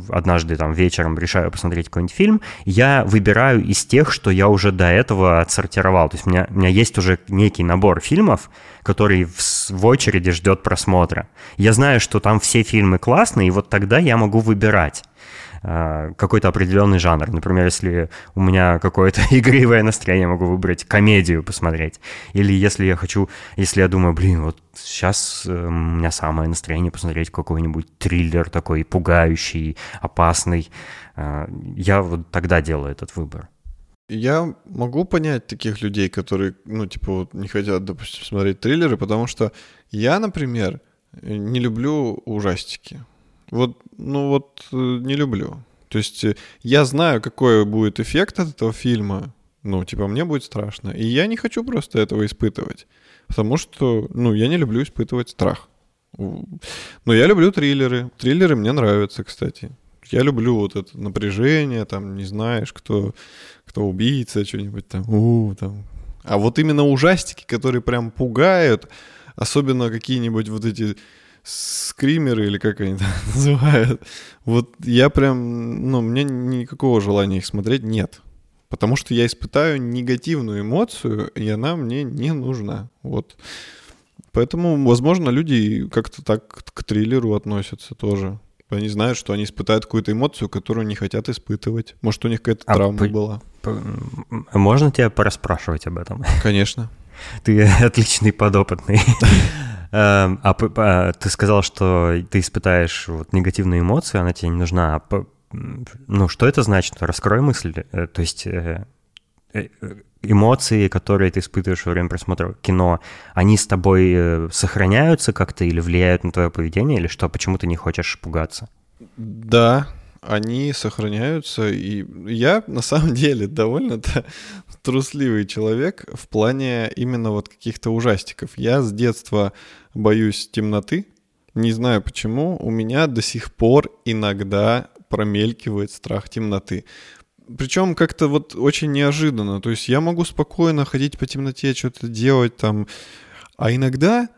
однажды там вечером решаю посмотреть какой-нибудь фильм, я выбираю из тех, что я уже до этого отсортировал. То есть у меня, у меня есть уже некий набор фильмов, который в, в очереди ждет просмотра. Я знаю, что там все фильмы классные, и вот тогда я могу выбирать. А, какой-то определенный жанр. Например, если у меня какое-то игривое настроение, могу выбрать комедию посмотреть. Или если я хочу, если я думаю, блин, вот сейчас э, у меня самое настроение посмотреть какой-нибудь триллер такой пугающий, опасный, а, я вот тогда делаю этот выбор. Я могу понять таких людей, которые, ну, типа, вот не хотят, допустим, смотреть триллеры, потому что я, например, не люблю ужастики. Вот, ну вот э, не люблю. То есть э, я знаю, какой будет эффект от этого фильма. Ну, типа, мне будет страшно. И я не хочу просто этого испытывать. Потому что, ну, я не люблю испытывать страх. Но я люблю триллеры. Триллеры мне нравятся, кстати. Я люблю вот это напряжение, там, не знаешь, кто, кто убийца, что-нибудь там, у, там. А вот именно ужастики, которые прям пугают, особенно какие-нибудь вот эти скримеры или как они там называют. Вот я прям, ну, у меня никакого желания их смотреть нет. Потому что я испытаю негативную эмоцию, и она мне не нужна. Вот. Поэтому, возможно, люди как-то так к триллеру относятся тоже. Они знают, что они испытают какую-то эмоцию, которую не хотят испытывать. Может, у них какая-то а травма по... была. Можно тебя пораспрашивать об этом? Конечно. Ты отличный подопытный. Эм, а, а ты сказал, что ты испытаешь вот негативные эмоции, она тебе не нужна. А ну, что это значит? Раскрой мысль. Э, то есть э, э, эмоции, которые ты испытываешь во время просмотра кино, они с тобой сохраняются как-то или влияют на твое поведение, или что? Почему ты не хочешь пугаться? Да, они сохраняются. И я, на самом деле, довольно трусливый человек в плане именно вот каких-то ужастиков. Я с детства боюсь темноты. Не знаю почему. У меня до сих пор иногда промелькивает страх темноты. Причем как-то вот очень неожиданно. То есть я могу спокойно ходить по темноте, что-то делать там. А иногда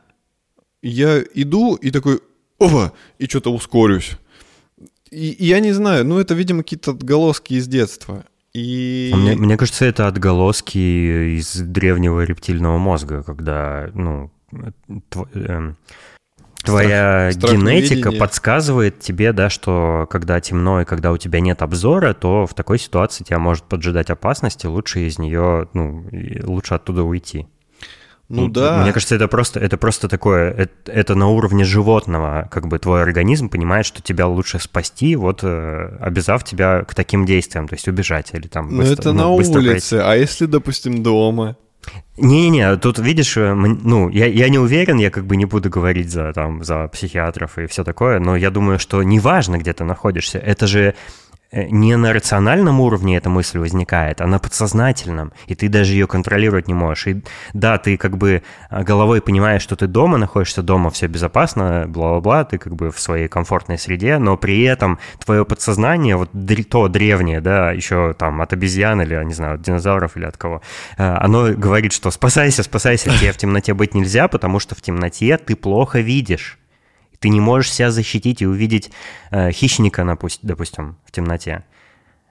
я иду и такой, ова, и что-то ускорюсь. И, и я не знаю, ну это, видимо, какие-то отголоски из детства. И... А мне, мне кажется, это отголоски из древнего рептильного мозга, когда, ну, твоя страх, генетика страх подсказывает тебе, да, что когда темно и когда у тебя нет обзора, то в такой ситуации тебя может поджидать опасность, и лучше из нее, ну, лучше оттуда уйти. Ну да. Мне кажется, это просто, это просто такое, это, это на уровне животного, как бы твой организм понимает, что тебя лучше спасти, вот э, обязав тебя к таким действиям, то есть убежать или там. Ну это ну, на улице, пройти. а если, допустим, дома? Не-не-не, тут видишь, э, ну, я, я не уверен, я как бы не буду говорить за, там, за психиатров и все такое, но я думаю, что неважно, где ты находишься, это же не на рациональном уровне эта мысль возникает, а на подсознательном, и ты даже ее контролировать не можешь. И да, ты как бы а, головой понимаешь, что ты дома, находишься дома, все безопасно, бла-бла-бла, ты как бы в своей комфортной среде, но при этом твое подсознание, вот то древнее, да, еще там от обезьян или, не знаю, от динозавров или от кого, э, оно говорит, что спасайся, спасайся, тебе в темноте быть нельзя, потому что в темноте ты плохо видишь. Ты не можешь себя защитить и увидеть э, хищника, допустим, в темноте.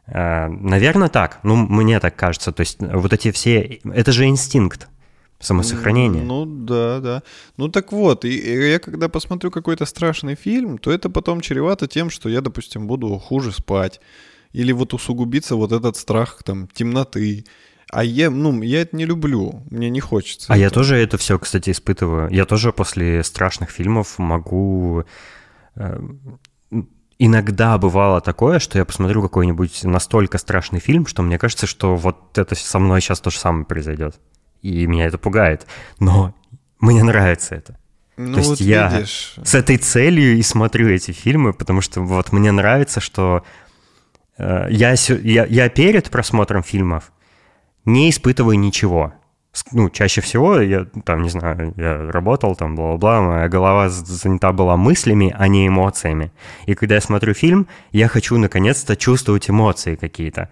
Э, наверное, так. Ну, мне так кажется. То есть вот эти все... Это же инстинкт самосохранения. Ну, да, да. Ну так вот, и, и я когда посмотрю какой-то страшный фильм, то это потом чревато тем, что я, допустим, буду хуже спать. Или вот усугубится вот этот страх там темноты а я, ну, я это не люблю, мне не хочется. А этого. я тоже это все, кстати, испытываю. Я тоже после страшных фильмов могу... Э, иногда бывало такое, что я посмотрю какой-нибудь настолько страшный фильм, что мне кажется, что вот это со мной сейчас то же самое произойдет. И меня это пугает. Но мне нравится это. Ну, то есть вот я видишь. с этой целью и смотрю эти фильмы, потому что вот мне нравится, что э, я, я, я перед просмотром фильмов не испытываю ничего. Ну, чаще всего, я там, не знаю, я работал там, бла-бла-бла, моя голова занята была мыслями, а не эмоциями. И когда я смотрю фильм, я хочу наконец-то чувствовать эмоции какие-то.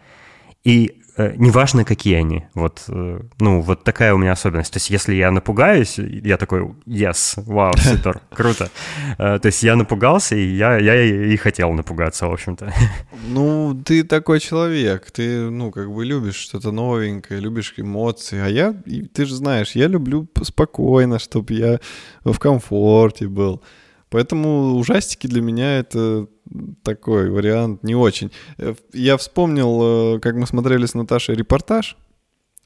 И неважно, какие они. Вот, э, ну, вот такая у меня особенность. То есть, если я напугаюсь, я такой, yes, вау, супер, круто. Э, то есть, я напугался, и я, я и хотел напугаться, в общем-то. Ну, ты такой человек, ты, ну, как бы любишь что-то новенькое, любишь эмоции, а я, ты же знаешь, я люблю спокойно, чтобы я в комфорте был. Поэтому ужастики для меня это такой вариант не очень. Э, я вспомнил, э, как мы смотрели с Наташей репортаж,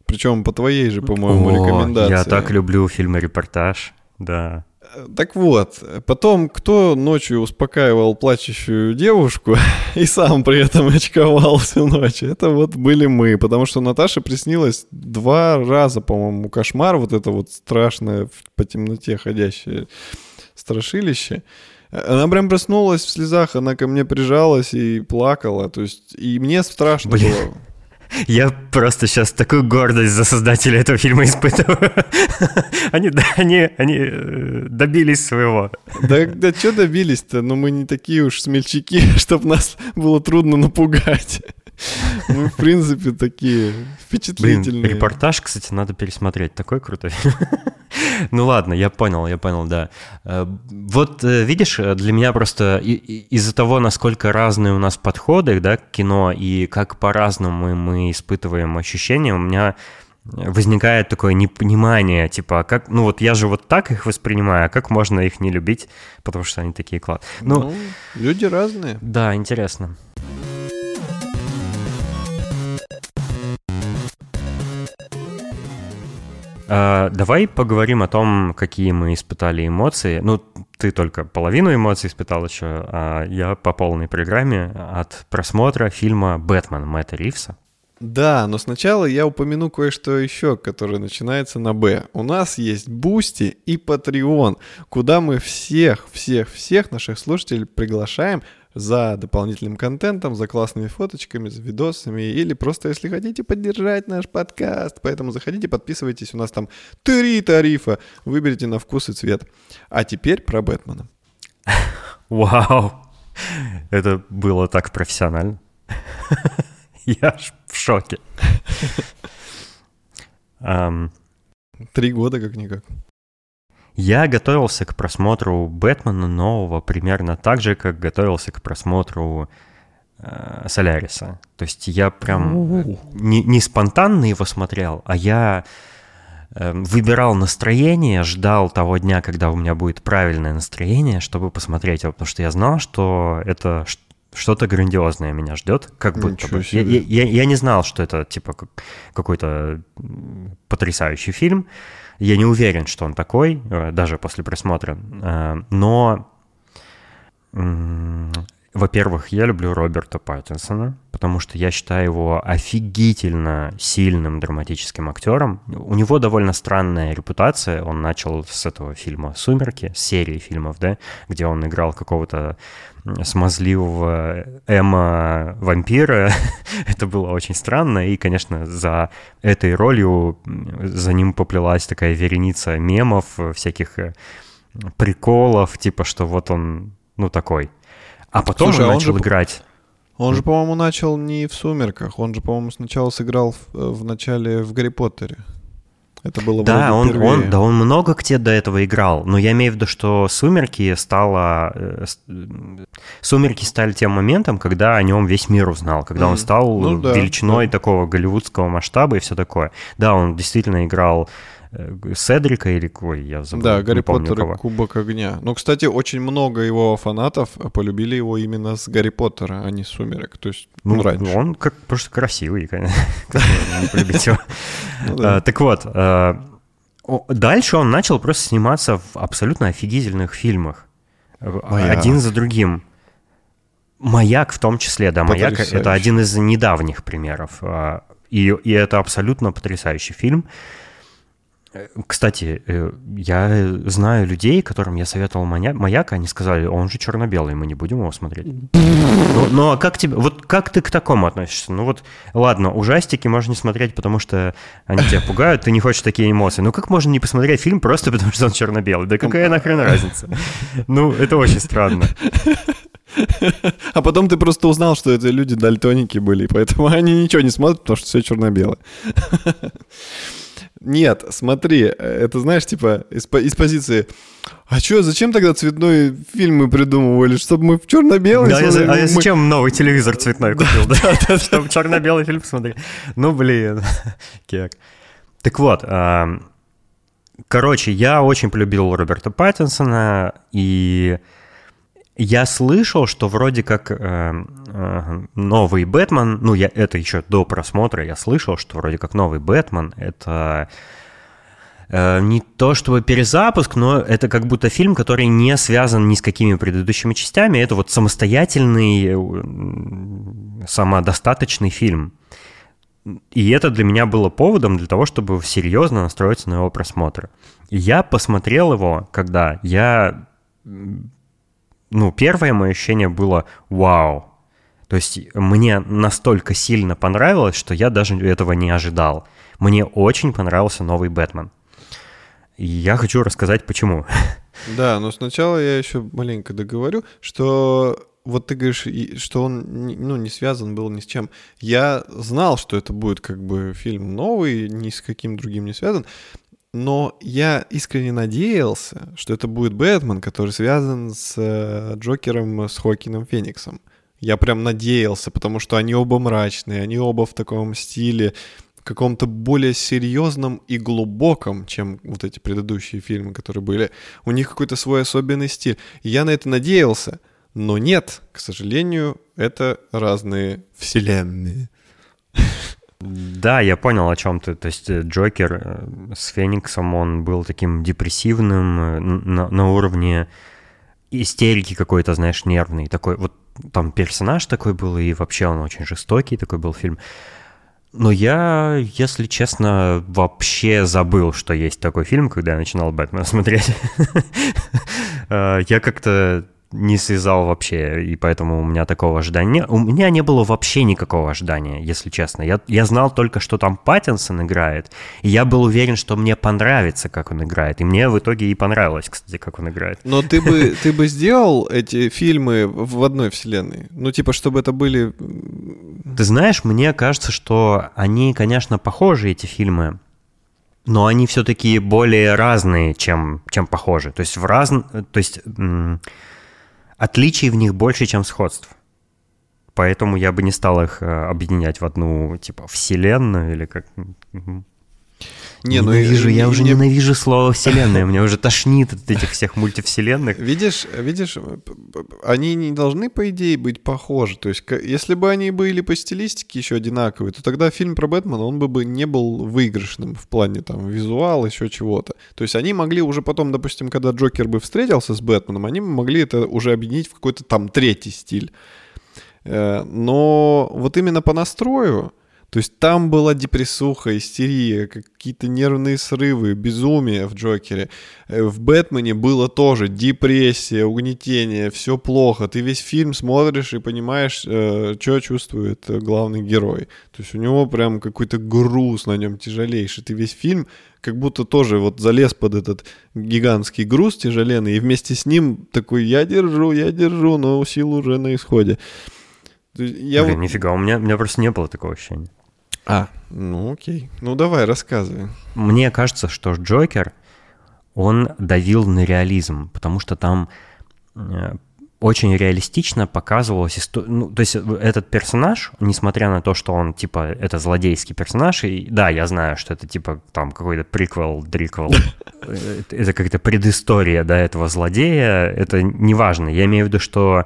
причем по твоей же, по-моему, О, рекомендации. Я так люблю фильмы репортаж, да. Э, так вот, потом кто ночью успокаивал плачущую девушку и сам при этом очковал всю ночь, это вот были мы, потому что Наташе приснилось два раза, по-моему, кошмар, вот это вот страшное по темноте ходящее страшилище. Она прям проснулась в слезах, она ко мне прижалась и плакала. То есть, и мне страшно Блин. было. Я просто сейчас такую гордость за создателя этого фильма испытываю. Они, они, они э, добились своего. Да, да что добились-то? Ну, мы не такие уж смельчаки, чтобы нас было трудно напугать. Мы, в принципе, такие впечатлительные. Блин, репортаж, кстати, надо пересмотреть. Такой крутой Ну ладно, я понял, я понял, да. Э, вот э, видишь, для меня просто из-за того, насколько разные у нас подходы да, к кино и как по-разному мы испытываем ощущения, у меня возникает такое непонимание, типа, а как, ну вот я же вот так их воспринимаю, а как можно их не любить, потому что они такие классные. Ну, ну, люди разные. Да, интересно. А, давай поговорим о том, какие мы испытали эмоции. Ну, ты только половину эмоций испытал еще, а я по полной программе от просмотра фильма «Бэтмен» Мэтта Ривса. Да, но сначала я упомяну кое-что еще, которое начинается на «Б». У нас есть Бусти и Patreon, куда мы всех, всех, всех наших слушателей приглашаем за дополнительным контентом, за классными фоточками, за видосами, или просто если хотите поддержать наш подкаст. Поэтому заходите, подписывайтесь, у нас там три тарифа, выберите на вкус и цвет. А теперь про Бэтмена. Вау, это было так профессионально. Я в шоке. Три года как-никак. Я готовился к просмотру Бэтмена нового примерно так же, как готовился к просмотру э, Соляриса. То есть я прям не, не спонтанно его смотрел, а я э, выбирал настроение, ждал того дня, когда у меня будет правильное настроение, чтобы посмотреть его, потому что я знал, что это что-то грандиозное меня ждет, как будто бы. Я, я, я не знал, что это типа какой-то потрясающий фильм. Я не уверен, что он такой, э, даже после просмотра. Э, но, во-первых, я люблю Роберта Паттинсона, потому что я считаю его офигительно сильным драматическим актером. У него довольно странная репутация. Он начал с этого фильма «Сумерки», с серии фильмов, да, где он играл какого-то смазливого Эма вампира. Это было очень странно, и, конечно, за этой ролью за ним поплелась такая вереница мемов, всяких э, приколов, типа, что вот он, ну, такой. А потом Слушай, он а начал он же, играть. Он же, по-моему, начал не в «Сумерках», он же, по-моему, сначала сыграл в, э, в начале в «Гарри Поттере». Это было да, он, он, да, он много где до этого играл, но я имею в виду, что «Сумерки» стало... Э, «Сумерки» стали тем моментом, когда о нем весь мир узнал, когда mm. он стал ну, да, величиной да. такого голливудского масштаба и все такое. Да, он действительно играл Э, Седрика или кой, я забыл. Да, Гарри Поттер и Кубок огня. Ну, кстати, очень много его фанатов полюбили его именно с Гарри Поттера, а не Сумерек. То есть, ну, раньше. он как просто красивый, конечно. Не полюбить его. Ну а, так вот, а, дальше он начал просто сниматься в абсолютно офигительных фильмах. Один за другим. Маяк в том числе, да, Маяк — это один из недавних примеров. А, и, и это абсолютно потрясающий фильм. Кстати, э, я знаю людей, которым я советовал «Маяк», они сказали, он же черно-белый, мы не будем его смотреть. Ну, ну а как тебе, вот как ты к такому относишься? Ну вот, ладно, ужастики можно не смотреть, потому что они тебя пугают, ты не хочешь такие эмоции. Ну как можно не посмотреть фильм просто потому, что он черно-белый? Да какая нахрен разница? Ну, это очень странно. А потом ты просто узнал, что это люди дальтоники были, поэтому они ничего не смотрят, потому что все черно-белое. Нет, смотри, это знаешь, типа, из, из позиции а что, зачем тогда цветной фильм мы придумывали? Чтобы мы в черно-белый да, смотрели? А мы... зачем новый телевизор цветной купил? Да, Чтобы черно-белый фильм смотреть. Ну, блин, кек. Так вот, короче, я очень полюбил Роберта Паттинсона, и я слышал, что вроде как э, э, новый Бэтмен, ну, я, это еще до просмотра, я слышал, что вроде как новый Бэтмен — это э, не то чтобы перезапуск, но это как будто фильм, который не связан ни с какими предыдущими частями. Это вот самостоятельный, э, самодостаточный фильм. И это для меня было поводом для того, чтобы серьезно настроиться на его просмотр. Я посмотрел его, когда я ну, первое мое ощущение было «Вау!». То есть мне настолько сильно понравилось, что я даже этого не ожидал. Мне очень понравился новый Бэтмен. И я хочу рассказать, почему. Да, но сначала я еще маленько договорю, что вот ты говоришь, что он ну, не связан был ни с чем. Я знал, что это будет как бы фильм новый, ни с каким другим не связан. Но я искренне надеялся, что это будет Бэтмен, который связан с э, Джокером, с Хокином Фениксом. Я прям надеялся, потому что они оба мрачные, они оба в таком стиле, каком-то более серьезном и глубоком, чем вот эти предыдущие фильмы, которые были. У них какой-то свой особенный стиль. И я на это надеялся, но нет, к сожалению, это разные вселенные. Да, я понял, о чем ты. То есть э, Джокер э, с Фениксом, он был таким депрессивным э, на, на уровне истерики какой-то, знаешь, нервный. Такой вот там персонаж такой был, и вообще он очень жестокий такой был фильм. Но я, если честно, вообще забыл, что есть такой фильм, когда я начинал Бэтмена смотреть. Я как-то не связал вообще, и поэтому у меня такого ожидания... У меня не было вообще никакого ожидания, если честно. Я, я знал только, что там Паттинсон играет, и я был уверен, что мне понравится, как он играет. И мне в итоге и понравилось, кстати, как он играет. Но ты бы, ты бы сделал эти фильмы в одной вселенной? Ну, типа, чтобы это были... Ты знаешь, мне кажется, что они, конечно, похожи, эти фильмы, но они все-таки более разные, чем, чем похожи. То есть в раз... То есть отличий в них больше, чем сходств. Поэтому я бы не стал их э, объединять в одну, типа, вселенную или как... Не, ну ненавижу, ну, я уже мне... ненавижу слово вселенная, мне уже тошнит от этих всех мультивселенных. Видишь, видишь, они не должны, по идее, быть похожи. То есть, если бы они были по стилистике еще одинаковые, то тогда фильм про Бэтмена, он бы не был выигрышным в плане там визуала, еще чего-то. То есть они могли уже потом, допустим, когда Джокер бы встретился с Бэтменом, они могли это уже объединить в какой-то там третий стиль. Э, но вот именно по настрою, то есть там была депрессуха, истерия, какие-то нервные срывы, безумие в Джокере. Э, в Бэтмене было тоже депрессия, угнетение, все плохо. Ты весь фильм смотришь и понимаешь, э, что чувствует главный герой. То есть у него прям какой-то груз на нем тяжелейший. Ты весь фильм как будто тоже вот залез под этот гигантский груз тяжеленный, и вместе с ним такой «я держу, я держу, но сил уже на исходе». Я Блин, вот... нифига, у меня, у меня просто не было такого ощущения. А, ну окей. Ну давай, рассказывай. Мне кажется, что Джокер, он давил на реализм, потому что там э, очень реалистично показывалось история. Ну, то есть этот персонаж, несмотря на то, что он, типа, это злодейский персонаж, и да, я знаю, что это, типа, там какой-то приквел, дриквел, э, это какая-то предыстория, да, этого злодея, это неважно. Я имею в виду, что Э,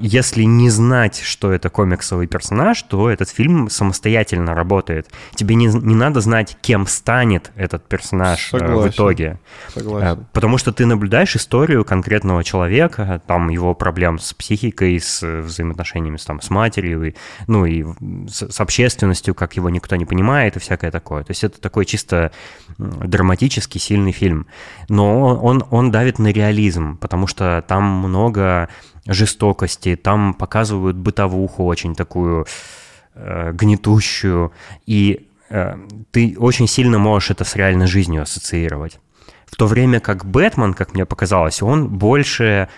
если не знать, что это комиксовый персонаж, то этот фильм самостоятельно работает. Тебе не, не надо знать, кем станет этот персонаж Согласен. в итоге. Согласен. Э, потому что ты наблюдаешь историю конкретного человека, там его проблем с психикой, с взаимоотношениями с, там, с матерью, и, ну и с, с общественностью, как его никто не понимает и всякое такое. То есть это такой чисто драматический, сильный фильм. Но он, он давит на реализм, потому что там много жестокости, там показывают бытовуху очень такую э, гнетущую, и э, ты очень сильно можешь это с реальной жизнью ассоциировать. В то время как Бэтмен, как мне показалось, он больше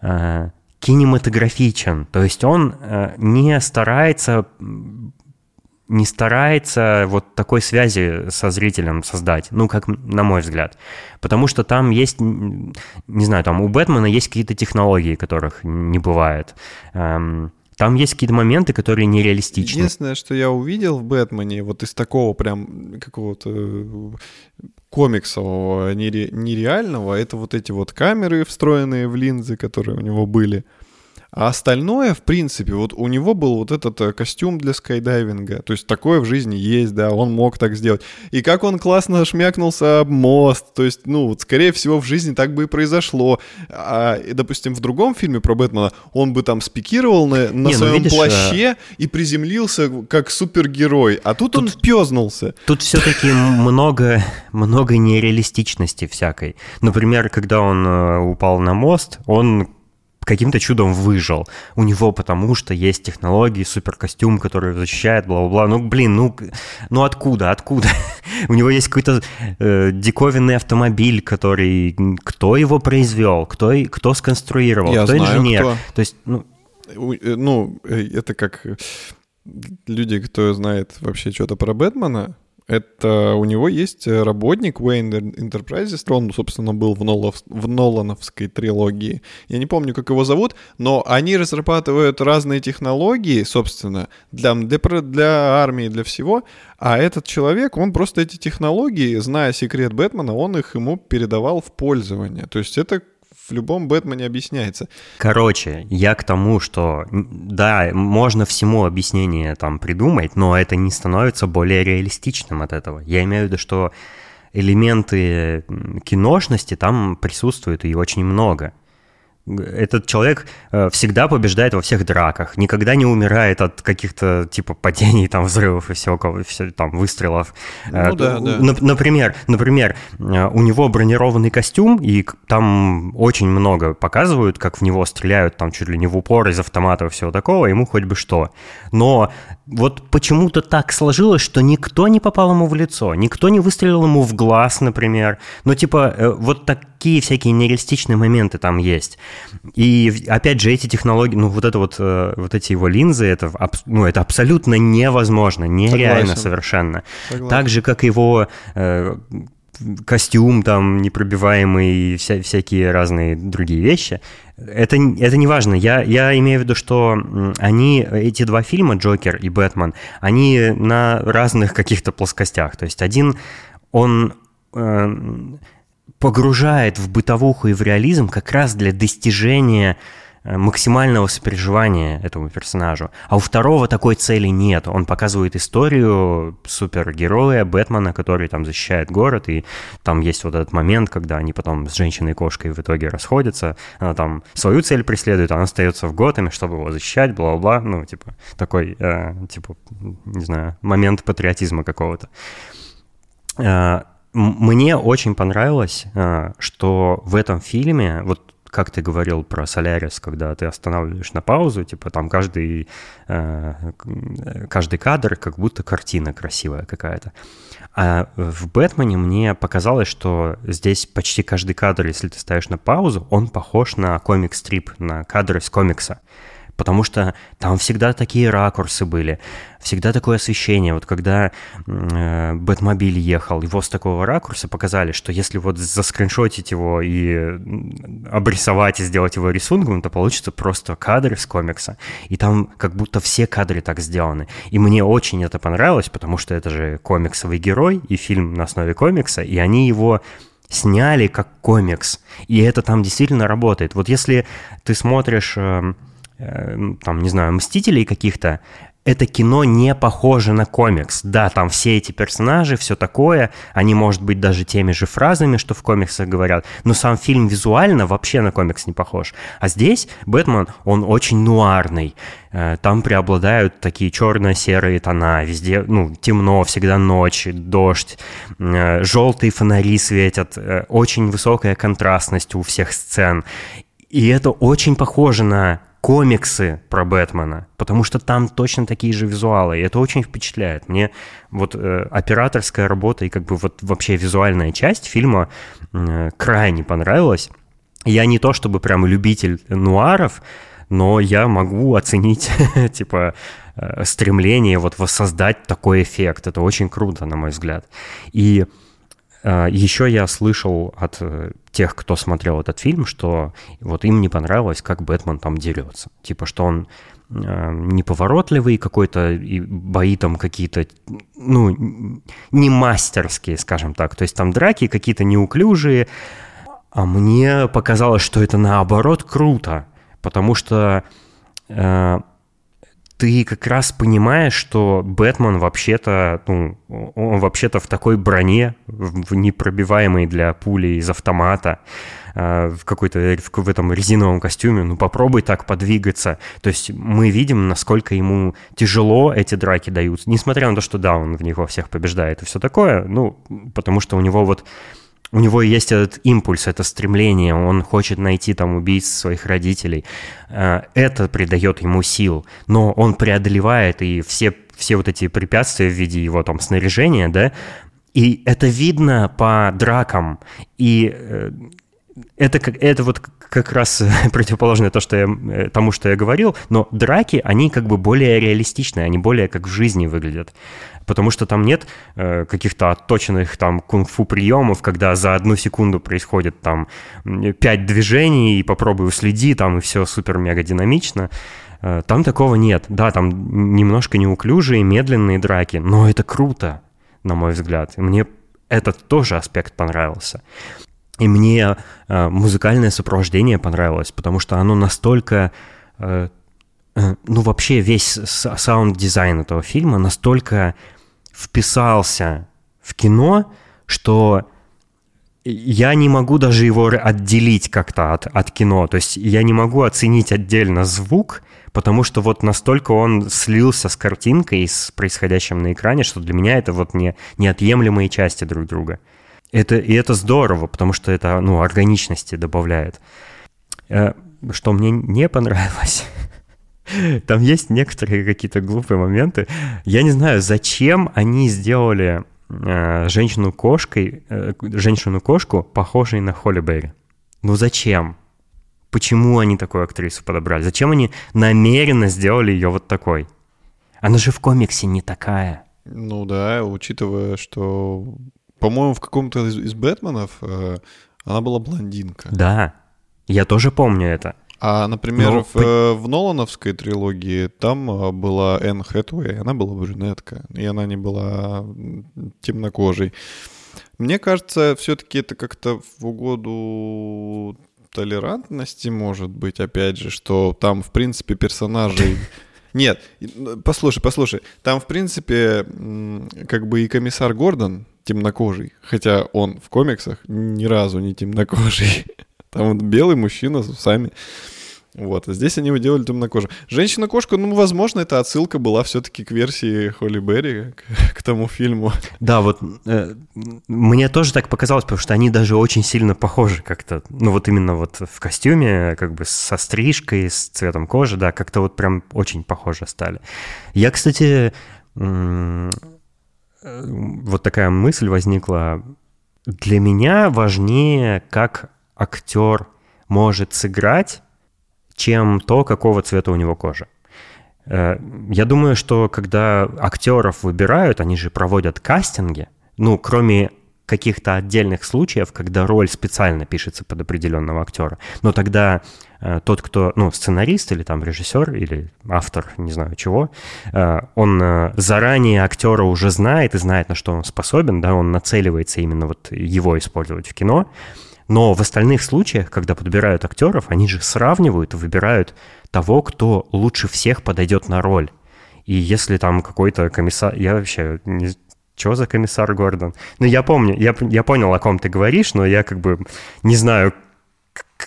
э, кинематографичен, то есть он э, не старается не старается вот такой связи со зрителем создать, ну, как на мой взгляд. Потому что там есть, не знаю, там у Бэтмена есть какие-то технологии, которых не бывает. Эм, там есть какие-то моменты, которые нереалистичны. Единственное, что я увидел в Бэтмене, вот из такого прям какого-то э, комиксового, нереального, это вот эти вот камеры, встроенные в линзы, которые у него были. А остальное, в принципе, вот у него был вот этот э, костюм для скайдайвинга. То есть такое в жизни есть, да, он мог так сделать. И как он классно шмякнулся об мост. То есть, ну, вот, скорее всего, в жизни так бы и произошло. А, допустим, в другом фильме про Бэтмена он бы там спикировал на, на Не, своем ну, видишь, плаще а... и приземлился как супергерой. А тут, тут он пёзнулся. Тут все-таки много, много нереалистичности всякой. Например, когда он э, упал на мост, он каким-то чудом выжил. У него потому что есть технологии, суперкостюм, который защищает, бла-бла-бла. Ну, блин, ну, ну откуда, откуда? У него есть какой-то э, диковинный автомобиль, который... Кто его произвел? Кто, кто сконструировал? Я кто знаю, инженер? Кто. То есть, ну... Э, ну, э, это как люди, кто знает вообще что-то про Бэтмена, это у него есть э, работник Wayne Enterprises, он, собственно, был в, Нолов, в Нолановской трилогии. Я не помню, как его зовут, но они разрабатывают разные технологии, собственно, для, для, для армии, для всего. А этот человек, он просто эти технологии, зная секрет Бэтмена, он их ему передавал в пользование. То есть это в любом Бэтмене объясняется. Короче, я к тому, что да, можно всему объяснение там придумать, но это не становится более реалистичным от этого. Я имею в виду, что элементы киношности там присутствуют и очень много. Этот человек э, всегда побеждает во всех драках, никогда не умирает от каких-то типа падений, там, взрывов и всего, все, там, выстрелов. Ну, да, да. Например, например, у него бронированный костюм, и там очень много показывают, как в него стреляют, там, чуть ли не в упор из автомата и всего такого, ему хоть бы что. Но вот почему-то так сложилось, что никто не попал ему в лицо, никто не выстрелил ему в глаз, например. Ну, типа, э, вот такие всякие нереалистичные моменты там есть. И, опять же, эти технологии, ну, вот это вот, э, вот эти его линзы, это, ну, это абсолютно невозможно, нереально Согласен. совершенно. Согласен. Так же, как его э, костюм там непробиваемый и вся, всякие разные другие вещи. Это, это не важно. Я, я имею в виду, что они, эти два фильма, Джокер и Бэтмен, они на разных каких-то плоскостях. То есть один, он э, погружает в бытовуху и в реализм как раз для достижения Э, максимального сопереживания этому персонажу. А у второго такой цели нет. Он показывает историю супергероя Бэтмена, который там защищает город, и там есть вот этот момент, когда они потом с женщиной-кошкой в итоге расходятся. Она там свою цель преследует, она остается в Готэме, чтобы его защищать, бла-бла. Ну, типа, такой, э, типа, не знаю, момент патриотизма какого-то. Э, мне очень понравилось, э, что в этом фильме, вот как ты говорил про Солярис, когда ты останавливаешь на паузу, типа там каждый, э, каждый кадр как будто картина красивая какая-то. А в Бэтмене мне показалось, что здесь почти каждый кадр, если ты ставишь на паузу, он похож на комик-стрип, на кадры из комикса потому что там всегда такие ракурсы были, всегда такое освещение. Вот когда э, Бэтмобиль ехал, его с такого ракурса показали, что если вот заскриншотить его и обрисовать и сделать его рисунком, то получится просто кадры с комикса. И там как будто все кадры так сделаны. И мне очень это понравилось, потому что это же комиксовый герой и фильм на основе комикса, и они его сняли как комикс. И это там действительно работает. Вот если ты смотришь Э, там, не знаю, Мстителей каких-то, это кино не похоже на комикс. Да, там все эти персонажи, все такое, они, может быть, даже теми же фразами, что в комиксах говорят, но сам фильм визуально вообще на комикс не похож. А здесь Бэтмен, он очень нуарный. Э, там преобладают такие черно-серые тона, везде, ну, темно, всегда ночь, дождь, э, желтые фонари светят, очень высокая контрастность у всех сцен. И это очень похоже на комиксы про Бэтмена, потому что там точно такие же визуалы, и это очень впечатляет. Мне вот э, операторская работа и как бы вот вообще визуальная часть фильма э, крайне понравилась. Я не то чтобы прям любитель нуаров, но я могу оценить, типа, э, стремление вот воссоздать такой эффект. Это очень круто, на мой взгляд. И Еще я слышал от э, тех, кто смотрел этот фильм, что вот им не понравилось, как Бэтмен там дерется. Типа, что он э, неповоротливый какой-то, и бои там какие-то, ну, не мастерские, скажем так. То есть там драки какие-то неуклюжие. А мне показалось, что это наоборот круто, потому что э, ты как раз понимаешь, что Бэтмен вообще-то, ну, он вообще-то в такой броне, в непробиваемой для пули из автомата, а, в какой-то в этом резиновом костюме, ну попробуй так подвигаться. То есть мы видим, насколько ему тяжело эти драки даются, несмотря на то, что да, он в них во всех побеждает и все такое, ну, потому что у него вот у него есть этот импульс, это стремление, он хочет найти там убийц своих родителей. Э, это придает ему сил, но он преодолевает и все, все вот эти препятствия в виде его там снаряжения, да, и это видно по дракам, и э, это, это вот как раз противоположное то, что я, э, тому, что я говорил, но драки, они как бы более реалистичные, они более как в жизни выглядят потому что там нет э, каких-то отточенных там кунг-фу приемов, когда за одну секунду происходит там пять движений, и попробуй уследи, там и все супер-мега динамично. Э, там такого нет. Да, там немножко неуклюжие, медленные драки, но это круто, на мой взгляд. мне этот тоже аспект понравился. И мне э, музыкальное сопровождение понравилось, потому что оно настолько э, э ну, вообще весь саунд-дизайн этого фильма настолько вписался в кино, что я не могу даже его отделить как-то от, от кино. То есть я не могу оценить отдельно звук, потому что вот настолько он слился с картинкой, с происходящим на экране, что для меня это вот не, неотъемлемые части друг друга. Это, и это здорово, потому что это ну, органичности добавляет. Э, что мне не понравилось, там есть некоторые какие-то глупые моменты. Я не знаю, зачем они сделали э, женщину-кошкой, э, женщину-кошку, похожей на Холли Берри. Ну зачем? Почему они такую актрису подобрали? Зачем они намеренно сделали ее вот такой? Она же в комиксе не такая. Ну да, учитывая, что, по-моему, в каком-то из, из Бэтменов э, она была блондинка. Да, я тоже помню это. А, например, Но... в, э, в Нолановской трилогии там э, была Энн Хэтуэй, она была брюнетка, и она не была темнокожей. Мне кажется, все-таки это как-то в угоду толерантности, может быть, опять же, что там, в принципе, персонажей... Нет, послушай, послушай, там, в принципе, как бы и комиссар Гордон темнокожий, хотя он в комиксах ни разу не темнокожий. Там вот белый мужчина с усами. Вот, а здесь они его делали темнокожим. Женщина-кошка, ну, возможно, эта отсылка была все-таки к версии Холли Берри, к, к тому фильму. Да, вот э, мне тоже так показалось, потому что они даже очень сильно похожи как-то. Ну, вот именно вот в костюме, как бы со стрижкой, с цветом кожи, да, как-то вот прям очень похожи стали. Я, кстати, вот такая мысль возникла. Для меня важнее, как актер может сыграть, чем то, какого цвета у него кожа. Э, я думаю, что когда актеров выбирают, они же проводят кастинги, ну, кроме каких-то отдельных случаев, когда роль специально пишется под определенного актера. Но тогда э, тот, кто, ну, сценарист или там режиссер или автор, не знаю чего, э, он э, заранее актера уже знает и знает, на что он способен, да, он нацеливается именно вот его использовать в кино. Но в остальных случаях, когда подбирают актеров, они же сравнивают и выбирают того, кто лучше всех подойдет на роль. И если там какой-то комиссар... Я вообще не... Что за комиссар Гордон? Ну, я помню, я, я понял, о ком ты говоришь, но я как бы не знаю,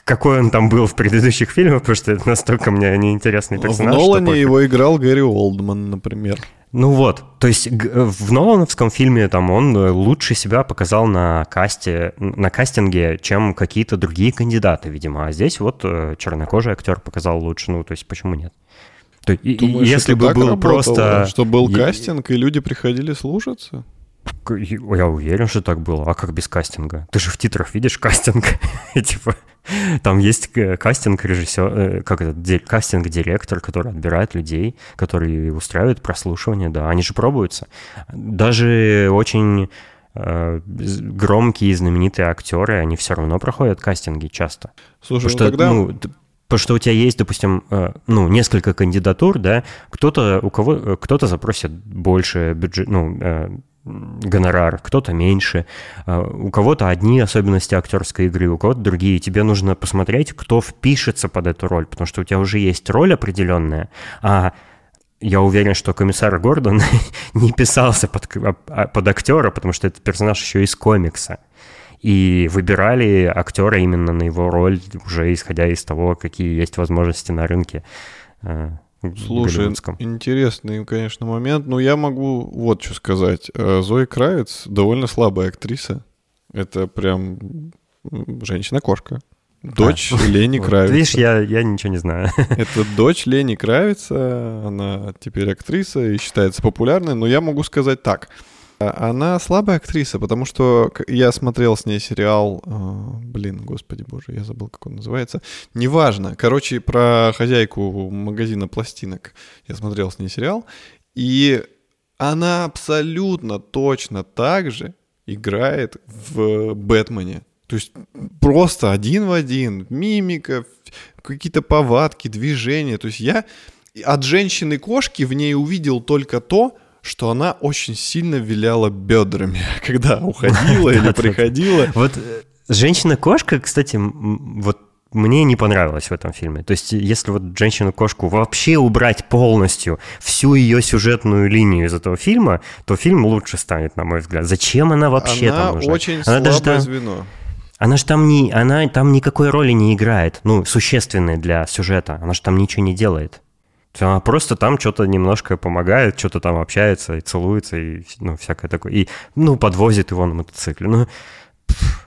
какой он там был в предыдущих фильмах, потому что это настолько мне неинтересный персонаж. В Нолане его играл Гэри Олдман, например. Ну вот, то есть в Нолановском фильме там он э, лучше себя показал на касте, на кастинге, чем какие-то другие кандидаты, видимо. А здесь вот э, чернокожий актер показал лучше, ну то есть почему нет? То, Думаешь, если бы был просто... Что был кастинг, и люди приходили слушаться? Я уверен, что так было. А как без кастинга? Ты же в титрах видишь кастинг. типа, там есть э, кастинг режиссер, э, как это, кастинг директор, который отбирает людей, которые устраивают прослушивание, да, они же пробуются. Даже очень э, громкие и знаменитые актеры, они все равно проходят кастинги часто. Слушай, потому ну что, тогда... ну, Потому что у тебя есть, допустим, ну, несколько кандидатур, да, кто-то, у кого, кто-то запросит больше бюджет, ну, гонорар, кто-то меньше, а, у кого-то одни особенности актерской игры, у кого-то другие. Тебе нужно посмотреть, кто впишется под эту роль, потому что у тебя уже есть роль определенная, а я уверен, что комиссар Гордон не писался под, а, под актера, потому что этот персонаж еще из комикса. И выбирали актера именно на его роль, уже исходя из того, какие есть возможности на рынке. А, Слушай, интересный, конечно, момент. Но я могу вот что сказать. Э, Зои Кравец довольно слабая актриса. Это прям женщина-кошка. Дочь а, Лени Кравица. Видишь, я, я ничего не знаю. Это дочь Лени Кравица, она теперь актриса и считается популярной, но я могу сказать так. Она слабая актриса, потому что я смотрел с ней сериал, э, блин, господи боже, я забыл, как он называется. Неважно. Короче, про хозяйку магазина пластинок я смотрел с ней сериал, и она абсолютно точно так же играет в Бэтмене. То есть просто один в один, мимика, какие-то повадки, движения. То есть я от женщины-кошки в ней увидел только то, что она очень сильно виляла бедрами, когда уходила или приходила. Вот э, женщина-кошка, кстати, вот мне не понравилось в этом фильме. То есть, если вот женщину-кошку вообще убрать полностью всю ее сюжетную линию из этого фильма, то фильм лучше станет, на мой взгляд. Зачем она вообще она там нужна? Очень она слабое даже, звено. Она же там не, она там никакой роли не играет, ну, существенной для сюжета. Она же там ничего не делает. Она просто там что-то немножко помогает, что-то там общается и целуется, и ну, всякое такое. И, ну, подвозит его на мотоцикле. Ну,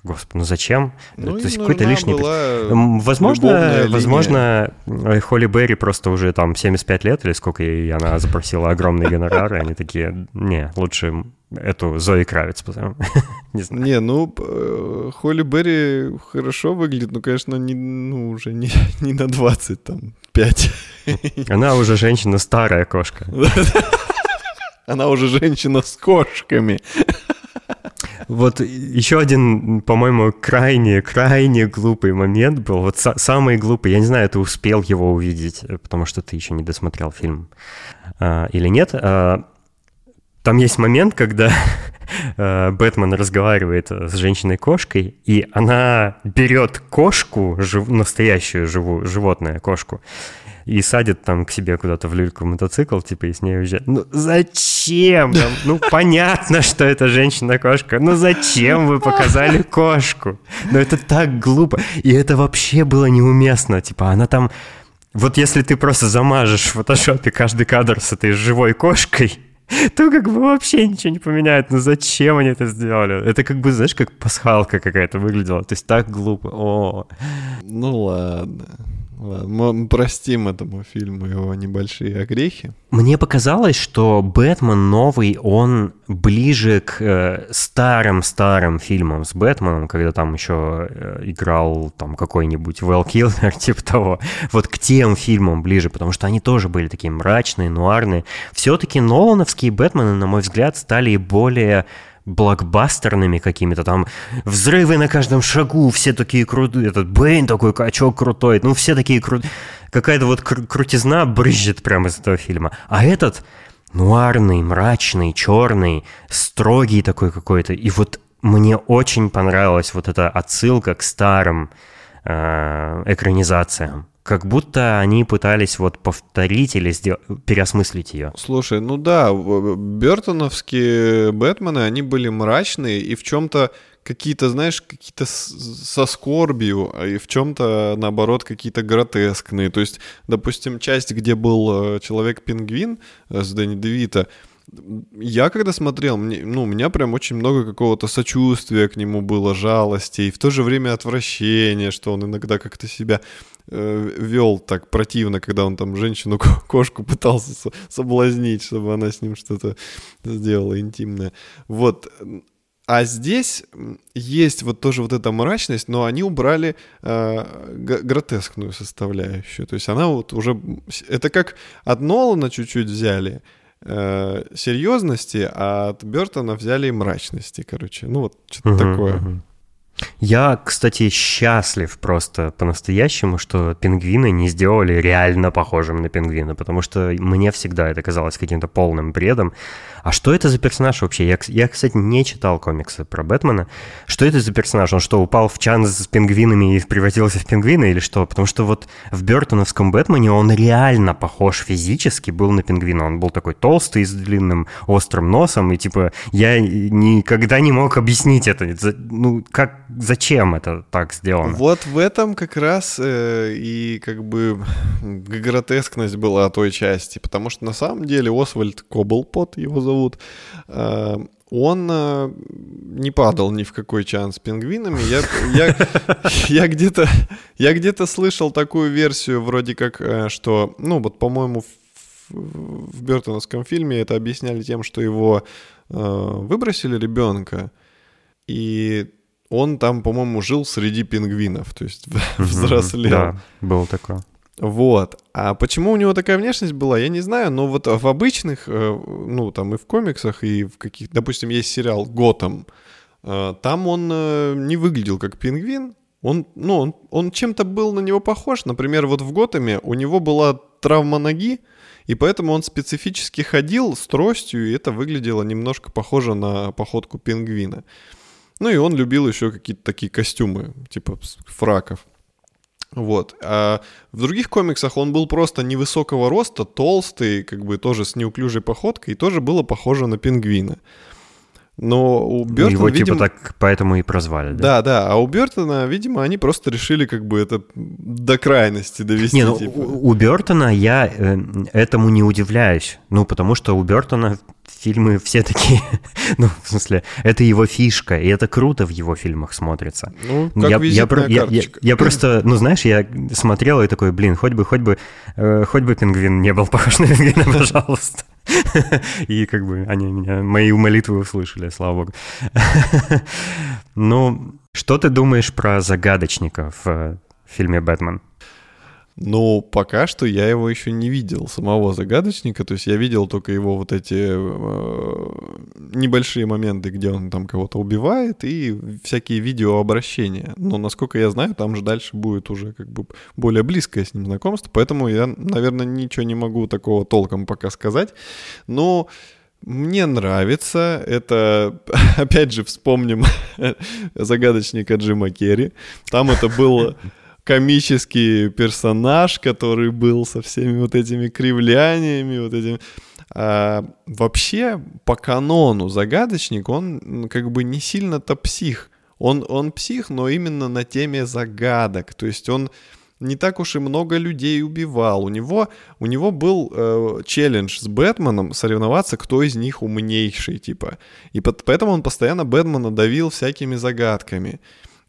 Господи, ну зачем? Ну, То есть какой-то лишний... Возможно, возможно, Холли Берри просто уже там 75 лет или сколько ей она запросила огромные гонорары, они такие, не, лучше эту Зои Кравец позовем. не знаю. Не, ну, э, Холли Берри хорошо выглядит, но, конечно, не, ну, уже не, не на 20, там, 5. Она уже женщина старая кошка. Она уже женщина с кошками. Вот еще один, по-моему, крайне, крайне глупый момент был. Вот самый глупый. Я не знаю, ты успел его увидеть, потому что ты еще не досмотрел фильм а, или нет. А, там есть момент, когда а, Бэтмен разговаривает с женщиной-кошкой, и она берет кошку, жив, настоящую живую, животное, кошку, и садит там к себе куда-то в люльку мотоцикл, типа, и с ней уезжает. Ну, зачем? Там, ну, понятно, что это женщина-кошка. Ну, зачем вы показали кошку? Ну, это так глупо. И это вообще было неуместно. Типа, она там... Вот если ты просто замажешь в фотошопе каждый кадр с этой живой кошкой, то как бы вообще ничего не поменяет. Ну зачем они это сделали? Это как бы, знаешь, как пасхалка какая-то выглядела. То есть так глупо. О. Ну ладно. Мы простим этому фильму его небольшие огрехи. Мне показалось, что Бэтмен новый, он ближе к э, старым-старым фильмам с Бэтменом, когда там еще э, играл там какой-нибудь Вэл Килмер, типа того. Вот к тем фильмам ближе, потому что они тоже были такие мрачные, нуарные. Все-таки Нолановские Бэтмены, на мой взгляд, стали более блокбастерными какими-то, там взрывы на каждом шагу, все такие крутые, этот Бэйн такой качок крутой, ну все такие крутые, какая-то вот кру- крутизна брызжет прямо из этого фильма. А этот нуарный, мрачный, черный, строгий такой какой-то, и вот мне очень понравилась вот эта отсылка к старым э, экранизациям как будто они пытались вот повторить или сдел... переосмыслить ее. Слушай, ну да, Бертоновские Бэтмены, они были мрачные и в чем-то какие-то, знаешь, какие-то со скорбью, а и в чем-то, наоборот, какие-то гротескные. То есть, допустим, часть, где был э, Человек-пингвин э, с Дэнни Девита, я когда смотрел, мне, ну, у меня прям очень много какого-то сочувствия к нему было, жалости, и в то же время отвращения, что он иногда как-то себя вел так противно, когда он там женщину-кошку пытался соблазнить, чтобы она с ним что-то сделала интимное. Вот. А здесь есть вот тоже вот эта мрачность, но они убрали э, гротескную составляющую. То есть она вот уже... Это как от Нолана чуть-чуть взяли, э, серьезности, а от Бертона взяли мрачности, короче. Ну вот что-то uh-huh, такое. Uh-huh. Я, кстати, счастлив просто по-настоящему, что пингвины не сделали реально похожим на пингвина, потому что мне всегда это казалось каким-то полным бредом. А что это за персонаж вообще? Я, я, кстати, не читал комиксы про Бэтмена. Что это за персонаж? Он что, упал в чан с пингвинами и превратился в пингвина или что? Потому что вот в Бертоновском Бэтмене он реально похож физически был на пингвина. Он был такой толстый, с длинным острым носом, и типа я никогда не мог объяснить это. Ну, как, зачем это так сделано? Вот в этом как раз э, и как бы гротескность была той части, потому что на самом деле Освальд Коблпот его зовут, э, он э, не падал ни в какой чан с пингвинами. Я, я, я где-то я где-то слышал такую версию, вроде как, э, что, ну вот, по-моему, в, в Бертоновском фильме это объясняли тем, что его выбросили ребенка, и он там, по-моему, жил среди пингвинов, то есть взрослел. Да, был такой. Вот. А почему у него такая внешность была, я не знаю, но вот в обычных, э, ну, там и в комиксах, и в каких, допустим, есть сериал «Готэм», э, там он э, не выглядел как пингвин, он, ну, он, он чем-то был на него похож. Например, вот в Готэме у него была травма ноги, и поэтому он специфически ходил с тростью, и это выглядело немножко похоже на походку пингвина. Ну и он любил еще какие-то такие костюмы, типа фраков. Вот. А в других комиксах он был просто невысокого роста, толстый, как бы тоже с неуклюжей походкой, и тоже было похоже на пингвина. Но у Бертона, Его типа видимо... так поэтому и прозвали, да? Да, да, а у Бертона, видимо, они просто решили как бы это до крайности довести. Не, ну, типа. у, Бертона я э, этому не удивляюсь. Ну, потому что у Бертона фильмы все такие, ну, в смысле, это его фишка, и это круто в его фильмах смотрится. Ну, как я, я, я, я, я просто, ну, знаешь, я смотрел и такой, блин, хоть бы, хоть бы, э, хоть бы пингвин не был похож на пингвина, пожалуйста. И как бы они меня, мои молитвы услышали, слава богу. Ну, что ты думаешь про загадочника в фильме «Бэтмен»? Ну, пока что я его еще не видел, самого загадочника. То есть я видел только его вот эти э, небольшие моменты, где он там кого-то убивает, и всякие видеообращения. Но, насколько я знаю, там же дальше будет уже как бы более близкое с ним знакомство. Поэтому я, наверное, ничего не могу такого толком пока сказать. Но мне нравится. Это, опять же, вспомним загадочника Джима Керри. Там это было комический персонаж, который был со всеми вот этими кривляниями, вот этими... А, вообще, по канону загадочник, он как бы не сильно-то псих. Он, он псих, но именно на теме загадок. То есть он не так уж и много людей убивал. У него, у него был э, челлендж с Бэтменом соревноваться, кто из них умнейший, типа. И под, поэтому он постоянно Бэтмена давил всякими загадками.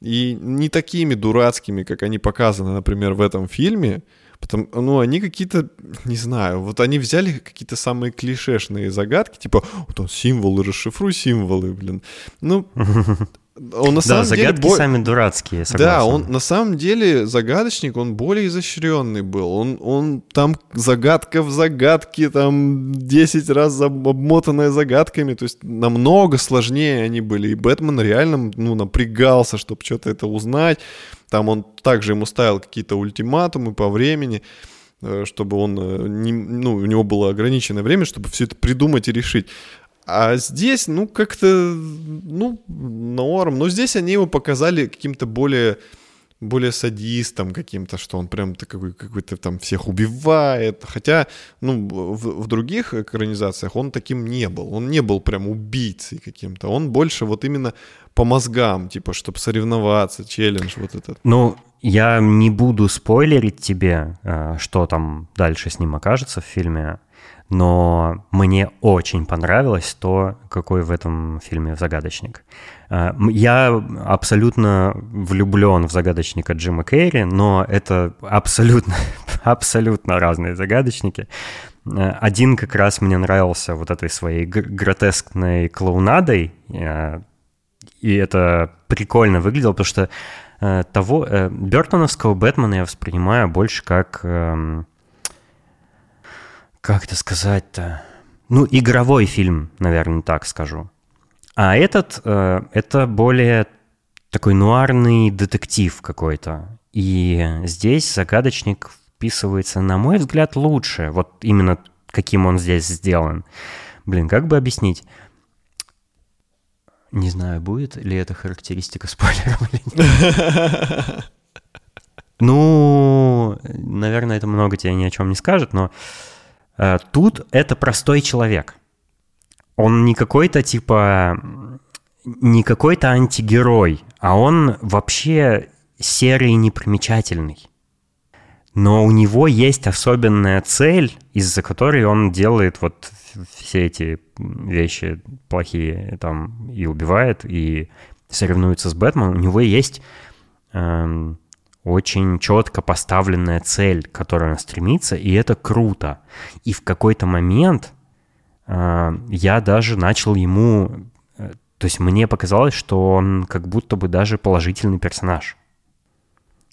И не такими дурацкими, как они показаны, например, в этом фильме. Потому, ну, они какие-то, не знаю, вот они взяли какие-то самые клишешные загадки, типа, вот он символы, расшифруй символы, блин. Ну, он на да, самом загадки деле... бо- сами дурацкие, согласен. Да, он на самом деле загадочник, он более изощренный был. Он, он там загадка в загадке, там 10 раз об- обмотанная загадками, то есть намного сложнее они были. И Бэтмен реально ну, напрягался, чтобы что-то это узнать. Там он также ему ставил какие-то ультиматумы по времени, э, чтобы он, э, не, ну, у него было ограниченное время, чтобы все это придумать и решить. А здесь, ну, как-то, ну, норм. Но здесь они его показали каким-то более, более садистом каким-то, что он прям такой какой-то там всех убивает. Хотя, ну, в, в других экранизациях он таким не был. Он не был прям убийцей каким-то. Он больше вот именно по мозгам, типа, чтобы соревноваться, челлендж вот этот. Ну, я не буду спойлерить тебе, э, что там дальше с ним окажется в фильме, но мне очень понравилось то, какой в этом фильме загадочник. Э, Я абсолютно влюблен в загадочника Джима Керри, но это абсолютно, абсолютно разные загадочники. Э, Один как раз мне нравился вот этой своей гр- гротескной клоунадой, э, и это прикольно выглядело, потому что того Бертоновского Бэтмена я воспринимаю больше как эм, как это сказать-то? Ну, игровой фильм, наверное, так скажу. А этот э, это более такой нуарный детектив какой-то. И здесь загадочник вписывается, на мой взгляд, лучше. Вот именно каким он здесь сделан. Блин, как бы объяснить? Не знаю, будет ли это характеристика спойлером или нет. Ну, наверное, это много тебе ни о чем не скажет, но тут это простой человек. Он не какой-то типа не какой-то антигерой, а он вообще серый и непримечательный. Но у него есть особенная цель, из-за которой он делает вот все эти вещи плохие там и убивает, и соревнуется с Бэтменом. У него есть эм, очень четко поставленная цель, к которой он стремится, и это круто. И в какой-то момент э, я даже начал ему... э, То есть мне показалось, что он как будто бы даже положительный персонаж.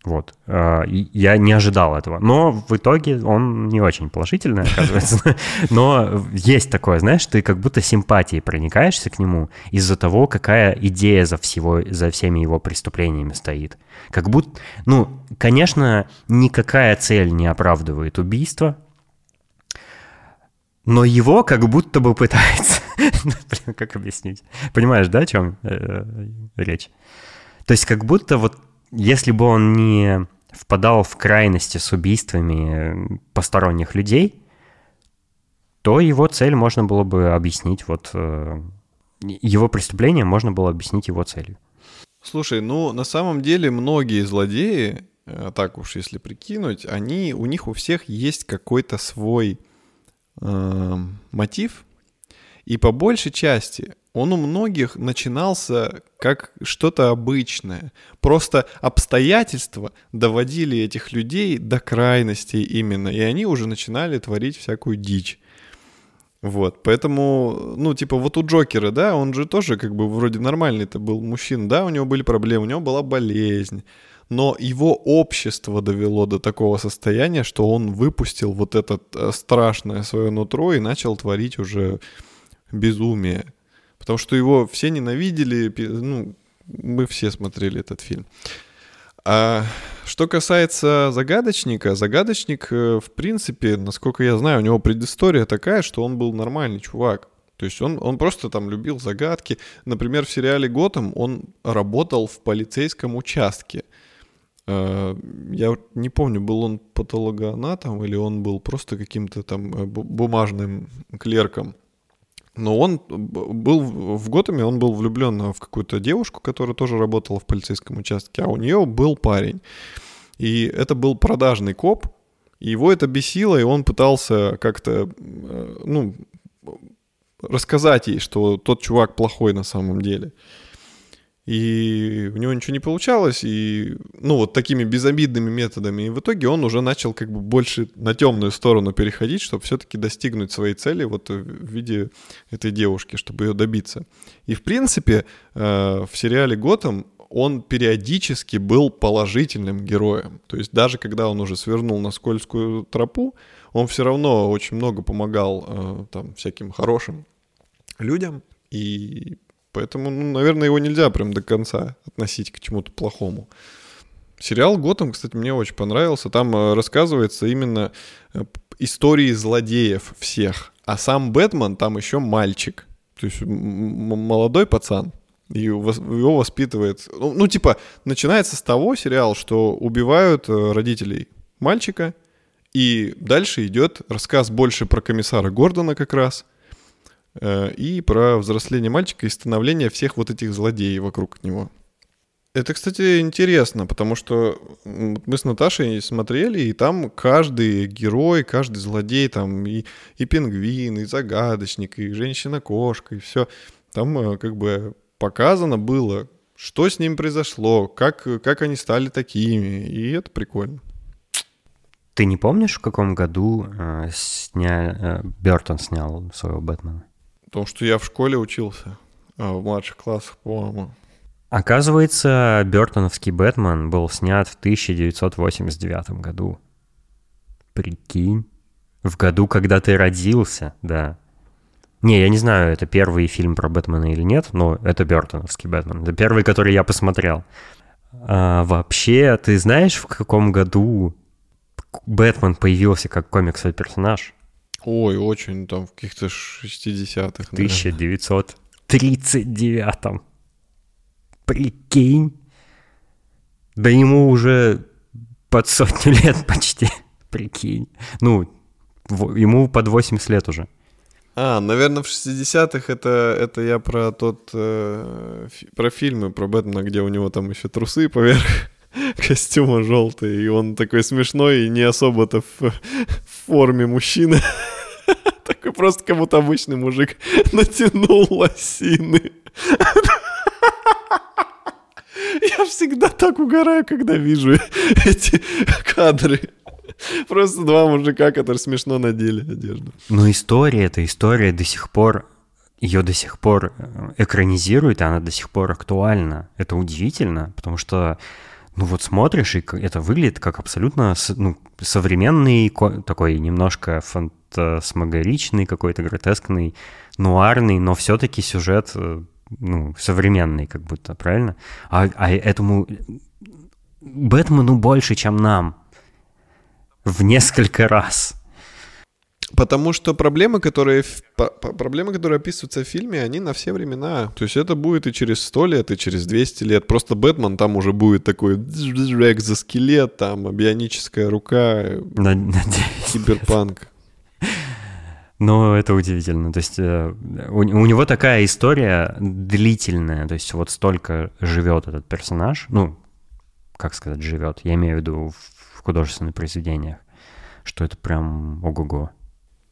Вот. Э, Я не ожидал этого. Но в итоге он не очень положительный, оказывается. Но есть такое, знаешь, ты как будто симпатией проникаешься к нему из-за того, какая идея за, всего, за всеми его преступлениями стоит. Как будто, ну, конечно, никакая цель не оправдывает убийство, но его как будто бы пытается. Блин, как объяснить? Понимаешь, да, о чем э, речь? То есть как будто вот если бы он не впадал в крайности с убийствами посторонних людей, то его цель можно было бы объяснить вот э, его преступление можно было объяснить его целью. Слушай, ну на самом деле многие злодеи, э, так уж если прикинуть, они у них у всех есть какой-то свой э, мотив, и по большей части он у многих начинался как что-то обычное. Просто обстоятельства доводили этих людей до крайностей именно, и они уже начинали творить всякую дичь. Вот, поэтому, ну, типа, вот у Джокера, да, он же тоже как бы вроде нормальный это был мужчина, да, у него были проблемы, у него была болезнь, но его общество довело до такого состояния, что он выпустил вот это э, страшное свое нутро и начал творить уже безумие. Потому что его все ненавидели, ну, мы все смотрели этот фильм. А что касается загадочника, загадочник, э, в принципе, насколько я знаю, у него предыстория такая, что он был нормальный чувак. То есть он, он просто там любил загадки. Например, в сериале «Готэм» он работал в полицейском участке. Э, я не помню, был он патологоанатом или он был просто каким-то там э, бумажным клерком. Но он был в Готэме, он был влюблен в какую-то девушку, которая тоже работала в полицейском участке, а у нее был парень. И это был продажный коп, и его это бесило, и он пытался как-то, э, ну, рассказать ей, что тот чувак плохой на самом деле и у него ничего не получалось, и, ну, вот такими безобидными методами, и в итоге он уже начал как бы больше на темную сторону переходить, чтобы все-таки достигнуть своей цели вот в виде этой девушки, чтобы ее добиться. И, в принципе, э, в сериале «Готэм» он периодически был положительным героем. То есть даже когда он уже свернул на скользкую тропу, он все равно очень много помогал э, там всяким хорошим людям, и Поэтому, ну, наверное, его нельзя прям до конца относить к чему-то плохому. Сериал «Готэм», кстати, мне очень понравился. Там э, рассказывается именно э, истории злодеев всех. А сам Бэтмен там еще мальчик. То есть молодой пацан. И его воспитывает... Ну, ну, типа, начинается с того сериал, что убивают э, родителей мальчика, и дальше идет рассказ больше про комиссара Гордона как раз, и про взросление мальчика и становление всех вот этих злодеев вокруг него. Это, кстати, интересно, потому что мы с Наташей смотрели, и там каждый герой, каждый злодей, там и, и пингвин, и загадочник, и женщина-кошка, и все. Там э, как бы показано было, что с ним произошло, как, как они стали такими, и это прикольно. Ты не помнишь, в каком году э, сня... э, Бертон снял своего Бэтмена? Потому что я в школе учился, а в младших классах, по-моему. Оказывается, Бертоновский Бэтмен был снят в 1989 году. Прикинь. В году, когда ты родился, да. Не, я не знаю, это первый фильм про Бэтмена или нет, но это Бертоновский Бэтмен. Это первый, который я посмотрел. А, вообще, ты знаешь, в каком году Бэтмен появился как комиксовый персонаж? Ой, очень, там, в каких-то 60-х. В 1939 Прикинь. Да ему уже под сотню лет почти. Прикинь. Ну, ему под 80 лет уже. А, наверное, в 60-х это, это я про тот, э, про фильмы про Бэтмена, где у него там еще трусы поверх костюма желтый, и он такой смешной и не особо-то в, в форме мужчины. Такой просто как будто обычный мужик натянул лосины. Я всегда так угораю, когда вижу эти кадры. Просто два мужика, которые смешно надели одежду. Но история, эта история до сих пор, ее до сих пор э, экранизируют, и она до сих пор актуальна. Это удивительно, потому что ну вот смотришь, и это выглядит как абсолютно ну, современный, такой немножко фантасмагоричный, какой-то гротескный, нуарный, но все-таки сюжет э, ну, современный как будто, правильно? А, а этому Бэтмену больше, чем нам. В несколько раз. Потому что проблемы, которые, проблемы, которые описываются в фильме, они на все времена. То есть это будет и через 100 лет, и через 200 лет. Просто Бэтмен там уже будет такой экзоскелет, там бионическая рука, киберпанк. Но это удивительно. То есть э, у, у него такая история длительная. То есть вот столько живет этот персонаж. Ну, как сказать, живет. Я имею в виду в художественных произведениях. Что это прям ого-го.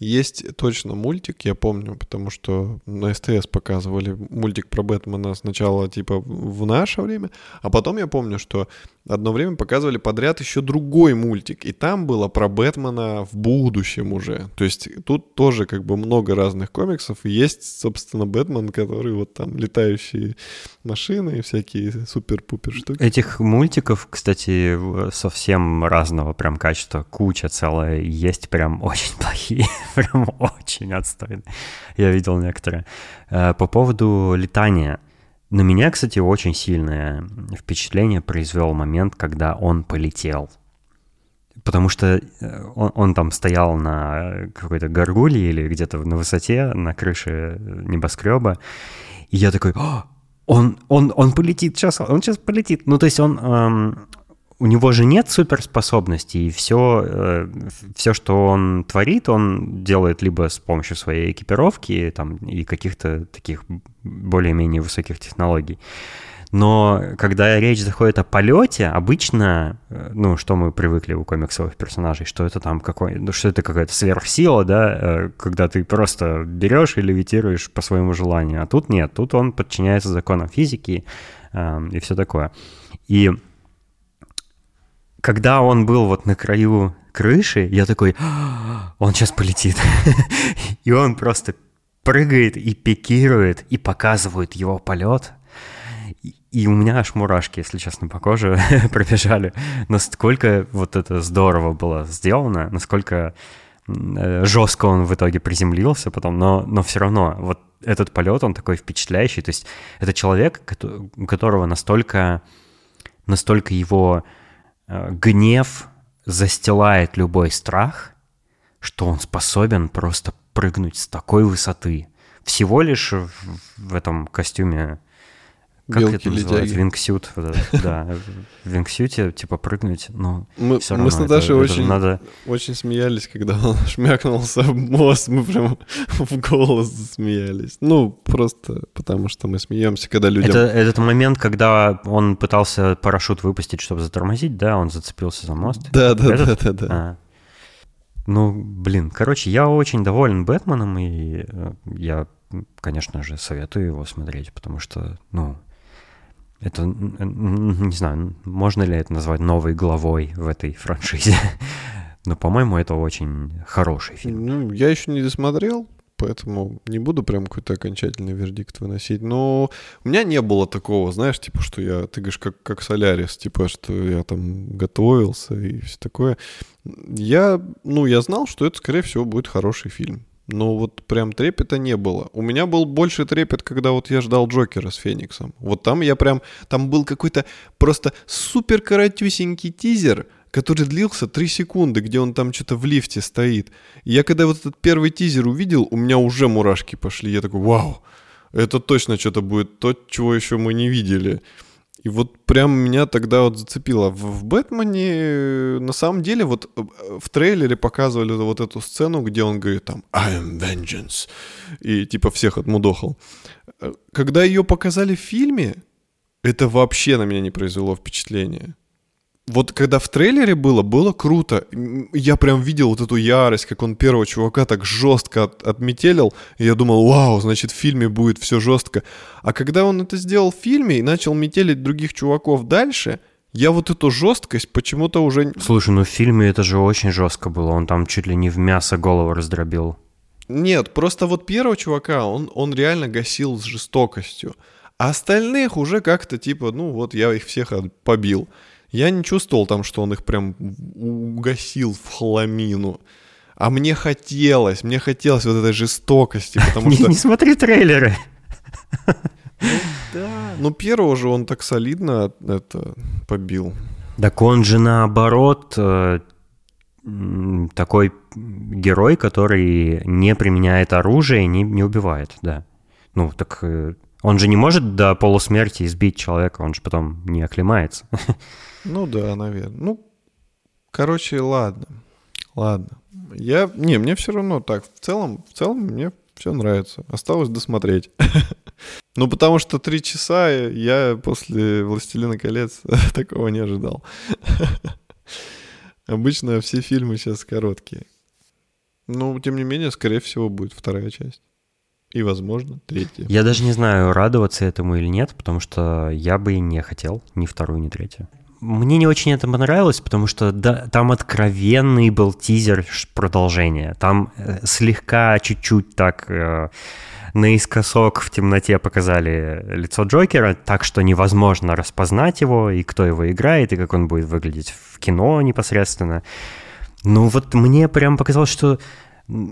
Есть точно мультик, я помню, потому что на СТС показывали мультик про Бэтмена сначала типа в наше время, а потом я помню, что одно время показывали подряд еще другой мультик, и там было про Бэтмена в будущем уже. То есть тут тоже как бы много разных комиксов, есть, собственно, Бэтмен, который вот там летающие машины и всякие супер-пупер штуки. Этих мультиков, кстати, совсем разного прям качества, куча целая, есть прям очень плохие, прям очень отстойные. Я видел некоторые. Э, по поводу летания — на меня, кстати, очень сильное впечатление произвел момент, когда он полетел. Потому что э, он, он там стоял на какой-то горгуле или где-то на высоте, на крыше небоскреба. И я такой, он, он, он полетит сейчас, он сейчас полетит. Ну, то есть он, эм, у него же нет суперспособностей, и все, э, все, что он творит, он делает либо с помощью своей экипировки там, и каких-то таких более-менее высоких технологий. Но когда речь заходит о полете, обычно, э, ну, что мы привыкли у комиксовых персонажей, что это там какой, ну, что это какая-то сверхсила, да, э, когда ты просто берешь и левитируешь по своему желанию. А тут нет, тут он подчиняется законам физики э, и все такое. И когда он был вот на краю крыши, я такой, «А, он сейчас полетит. и он просто прыгает и пикирует, и показывает его полет. И у меня аж мурашки, если честно, по коже пробежали. Насколько вот это здорово было сделано, насколько э, жестко он в итоге приземлился потом, но, но все равно вот этот полет, он такой впечатляющий. То есть это человек, у которого настолько, настолько его гнев застилает любой страх, что он способен просто прыгнуть с такой высоты. Всего лишь в этом костюме как Белки это называется? Вингсют. Да, в вингсюте, типа, прыгнуть, но мы, все равно. Мы с Наташей это, очень, это надо... очень смеялись, когда он шмякнулся в мост, мы прям в голос смеялись. Ну, просто потому что мы смеемся, когда людям... Это, этот момент, когда он пытался парашют выпустить, чтобы затормозить, да, он зацепился за мост? Да, да, этот? да, да, да. А. Ну, блин, короче, я очень доволен Бэтменом, и э, я, конечно же, советую его смотреть, потому что, ну, это, не знаю, можно ли это назвать новой главой в этой франшизе. Но, по-моему, это очень хороший фильм. Ну, я еще не досмотрел, поэтому не буду прям какой-то окончательный вердикт выносить. Но у меня не было такого, знаешь, типа, что я, ты говоришь, как, как Солярис, типа, что я там готовился и все такое. Я, ну, я знал, что это, скорее всего, будет хороший фильм. Но вот прям трепета не было. У меня был больше трепет, когда вот я ждал Джокера с Фениксом. Вот там я прям... Там был какой-то просто супер коротюсенький тизер, который длился 3 секунды, где он там что-то в лифте стоит. И я когда вот этот первый тизер увидел, у меня уже мурашки пошли. Я такой, вау, это точно что-то будет то, чего еще мы не видели. И вот прям меня тогда вот зацепило. В, в Бэтмене, на самом деле, вот э, в трейлере показывали вот эту сцену, где он говорит там «I am vengeance» и типа всех отмудохал. Э, когда ее показали в фильме, это вообще на меня не произвело впечатления вот когда в трейлере было, было круто. Я прям видел вот эту ярость, как он первого чувака так жестко от, отметелил. И я думал, вау, значит, в фильме будет все жестко. А когда он это сделал в фильме и начал метелить других чуваков дальше, я вот эту жесткость почему-то уже... Слушай, ну в фильме это же очень жестко было. Он там чуть ли не в мясо голову раздробил. Нет, просто вот первого чувака, он, он реально гасил с жестокостью. А остальных уже как-то типа, ну вот я их всех побил. Я не чувствовал там, что он их прям угасил в хламину. А мне хотелось, мне хотелось вот этой жестокости, потому что... Не смотри трейлеры. Ну да, ну первого же он так солидно это побил. Так он же наоборот э, такой герой, который не применяет оружие и не, не убивает, да. Ну, так э, он же не может до полусмерти избить человека, он же потом не оклемается. Ну да, наверное. Ну, короче, ладно. Ладно. Я, не, мне все равно так. В целом, в целом мне все нравится. Осталось досмотреть. Ну, потому что три часа я после «Властелина колец» такого не ожидал. Обычно все фильмы сейчас короткие. Но, тем не менее, скорее всего, будет вторая часть. И, возможно, третья. Я даже не знаю, радоваться этому или нет, потому что я бы и не хотел ни вторую, ни третью. Мне не очень это понравилось, потому что да, там откровенный был тизер продолжения. Там э, слегка чуть-чуть так э, наискосок в темноте показали лицо Джокера, так что невозможно распознать его, и кто его играет, и как он будет выглядеть в кино непосредственно. Ну вот мне прям показалось, что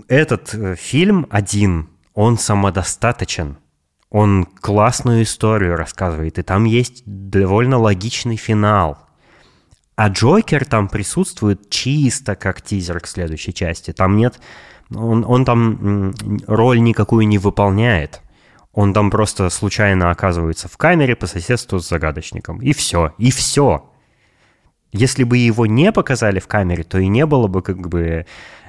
этот э, фильм один, он самодостаточен. Он классную историю рассказывает, и там есть довольно логичный финал. А Джокер там присутствует чисто как тизер к следующей части. Там нет... Он, он там роль никакую не выполняет. Он там просто случайно оказывается в камере по соседству с загадочником. И все. И все. Если бы его не показали в камере, то и не было бы как бы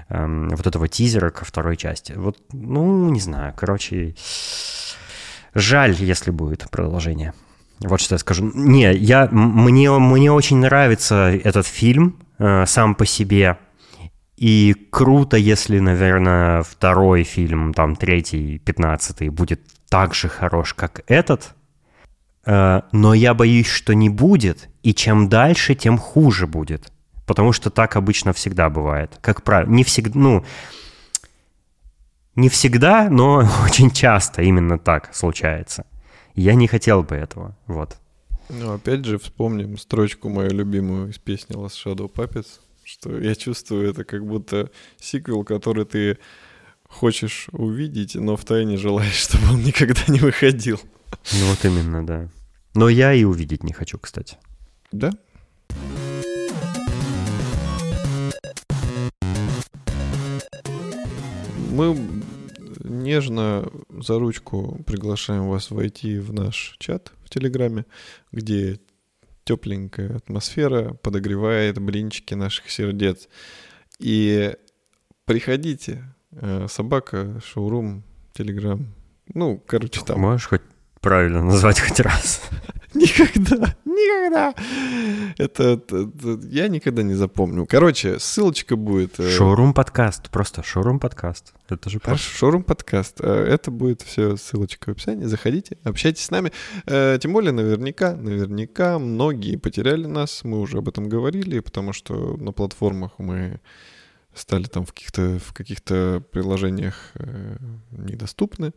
эм, вот этого тизера ко второй части. Вот, ну, не знаю, короче, жаль, если будет продолжение. Вот что я скажу. Не, я, мне, мне очень нравится этот фильм э, сам по себе. И круто, если, наверное, второй фильм, там, третий, пятнадцатый будет так же хорош, как этот. Э, но я боюсь, что не будет. И чем дальше, тем хуже будет. Потому что так обычно всегда бывает. Как правило, не всегда, ну, не всегда, но очень часто именно так случается. Я не хотел бы этого, вот. Ну, опять же, вспомним строчку мою любимую из песни Last Shadow Puppets, что я чувствую это как будто сиквел, который ты хочешь увидеть, но втайне желаешь, чтобы он никогда не выходил. Ну вот именно, да. Но я и увидеть не хочу, кстати. Да? Мы нежно за ручку приглашаем вас войти в наш чат в Телеграме, где тепленькая атмосфера подогревает блинчики наших сердец. И приходите, э, собака, шоурум, телеграм. Ну, короче, там. Можешь хоть правильно назвать хоть раз? Никогда, никогда. Это, это, это я никогда не запомню. Короче, ссылочка будет. Э, шоурум подкаст, просто шоурум подкаст. Это же просто. Шоурум подкаст. Э, это будет все ссылочка в описании. Заходите, общайтесь с нами. Э, тем более, наверняка, наверняка многие потеряли нас. Мы уже об этом говорили, потому что на платформах мы стали там в каких-то в каких-то приложениях недоступны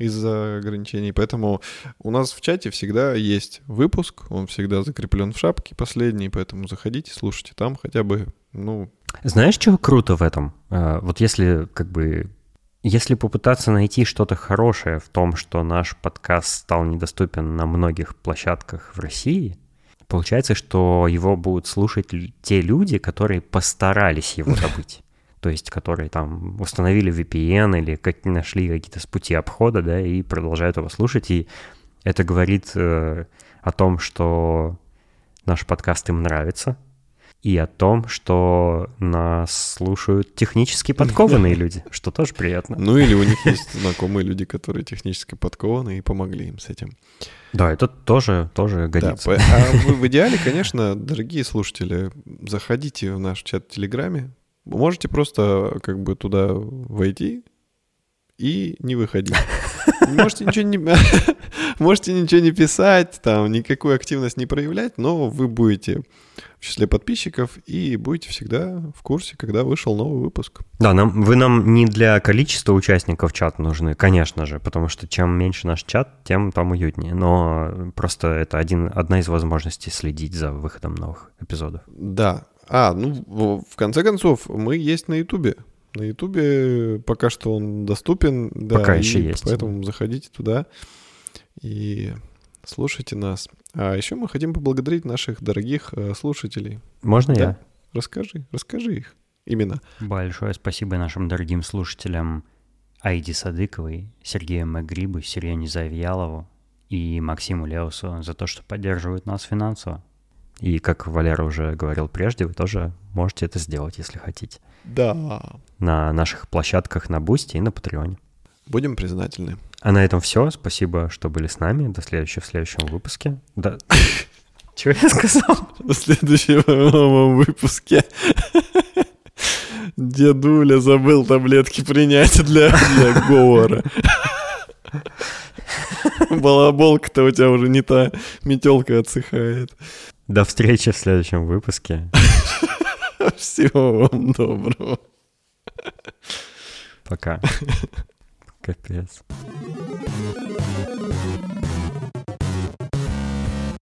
из-за ограничений. Поэтому у нас в чате всегда есть выпуск, он всегда закреплен в шапке последний, поэтому заходите, слушайте там хотя бы, ну... Знаешь, что круто в этом? А, вот если как бы если попытаться найти что-то хорошее в том, что наш подкаст стал недоступен на многих площадках в России, получается, что его будут слушать те люди, которые постарались его добыть то есть которые там установили VPN или как нашли какие-то пути обхода, да, и продолжают его слушать. И это говорит э, о том, что наш подкаст им нравится, и о том, что нас слушают технически подкованные люди, что тоже приятно. Ну или у них есть знакомые люди, которые технически подкованы и помогли им с этим. Да, это тоже, тоже годится. Да, а в идеале, конечно, дорогие слушатели, заходите в наш чат в Телеграме, Можете просто как бы туда войти и не выходить. Можете ничего не, можете ничего не писать, там никакую активность не проявлять, но вы будете в числе подписчиков и будете всегда в курсе, когда вышел новый выпуск. Да, нам, вы нам не для количества участников чата нужны, конечно же, потому что чем меньше наш чат, тем там уютнее. Но просто это один, одна из возможностей следить за выходом новых эпизодов. Да, а, ну, в конце концов, мы есть на Ютубе. На Ютубе пока что он доступен. Да, пока еще есть. Поэтому заходите туда и слушайте нас. А еще мы хотим поблагодарить наших дорогих э, слушателей. Можно да? я? Расскажи, расскажи их именно. Большое спасибо нашим дорогим слушателям Айди Садыковой, Сергею Магрибу, Сирене Завьялову и Максиму Леусу за то, что поддерживают нас финансово. И, как Валера уже говорил прежде, вы тоже можете это сделать, если хотите. Да. На наших площадках на Бусти и на Патреоне. Будем признательны. А на этом все. Спасибо, что были с нами. До следующего в следующем выпуске. Да. Чего я сказал? В следующем выпуске дедуля забыл таблетки принять для, для говора. Балаболка-то у тебя уже не та метелка отсыхает. До встречи в следующем выпуске. Всего вам доброго. Пока. Капец.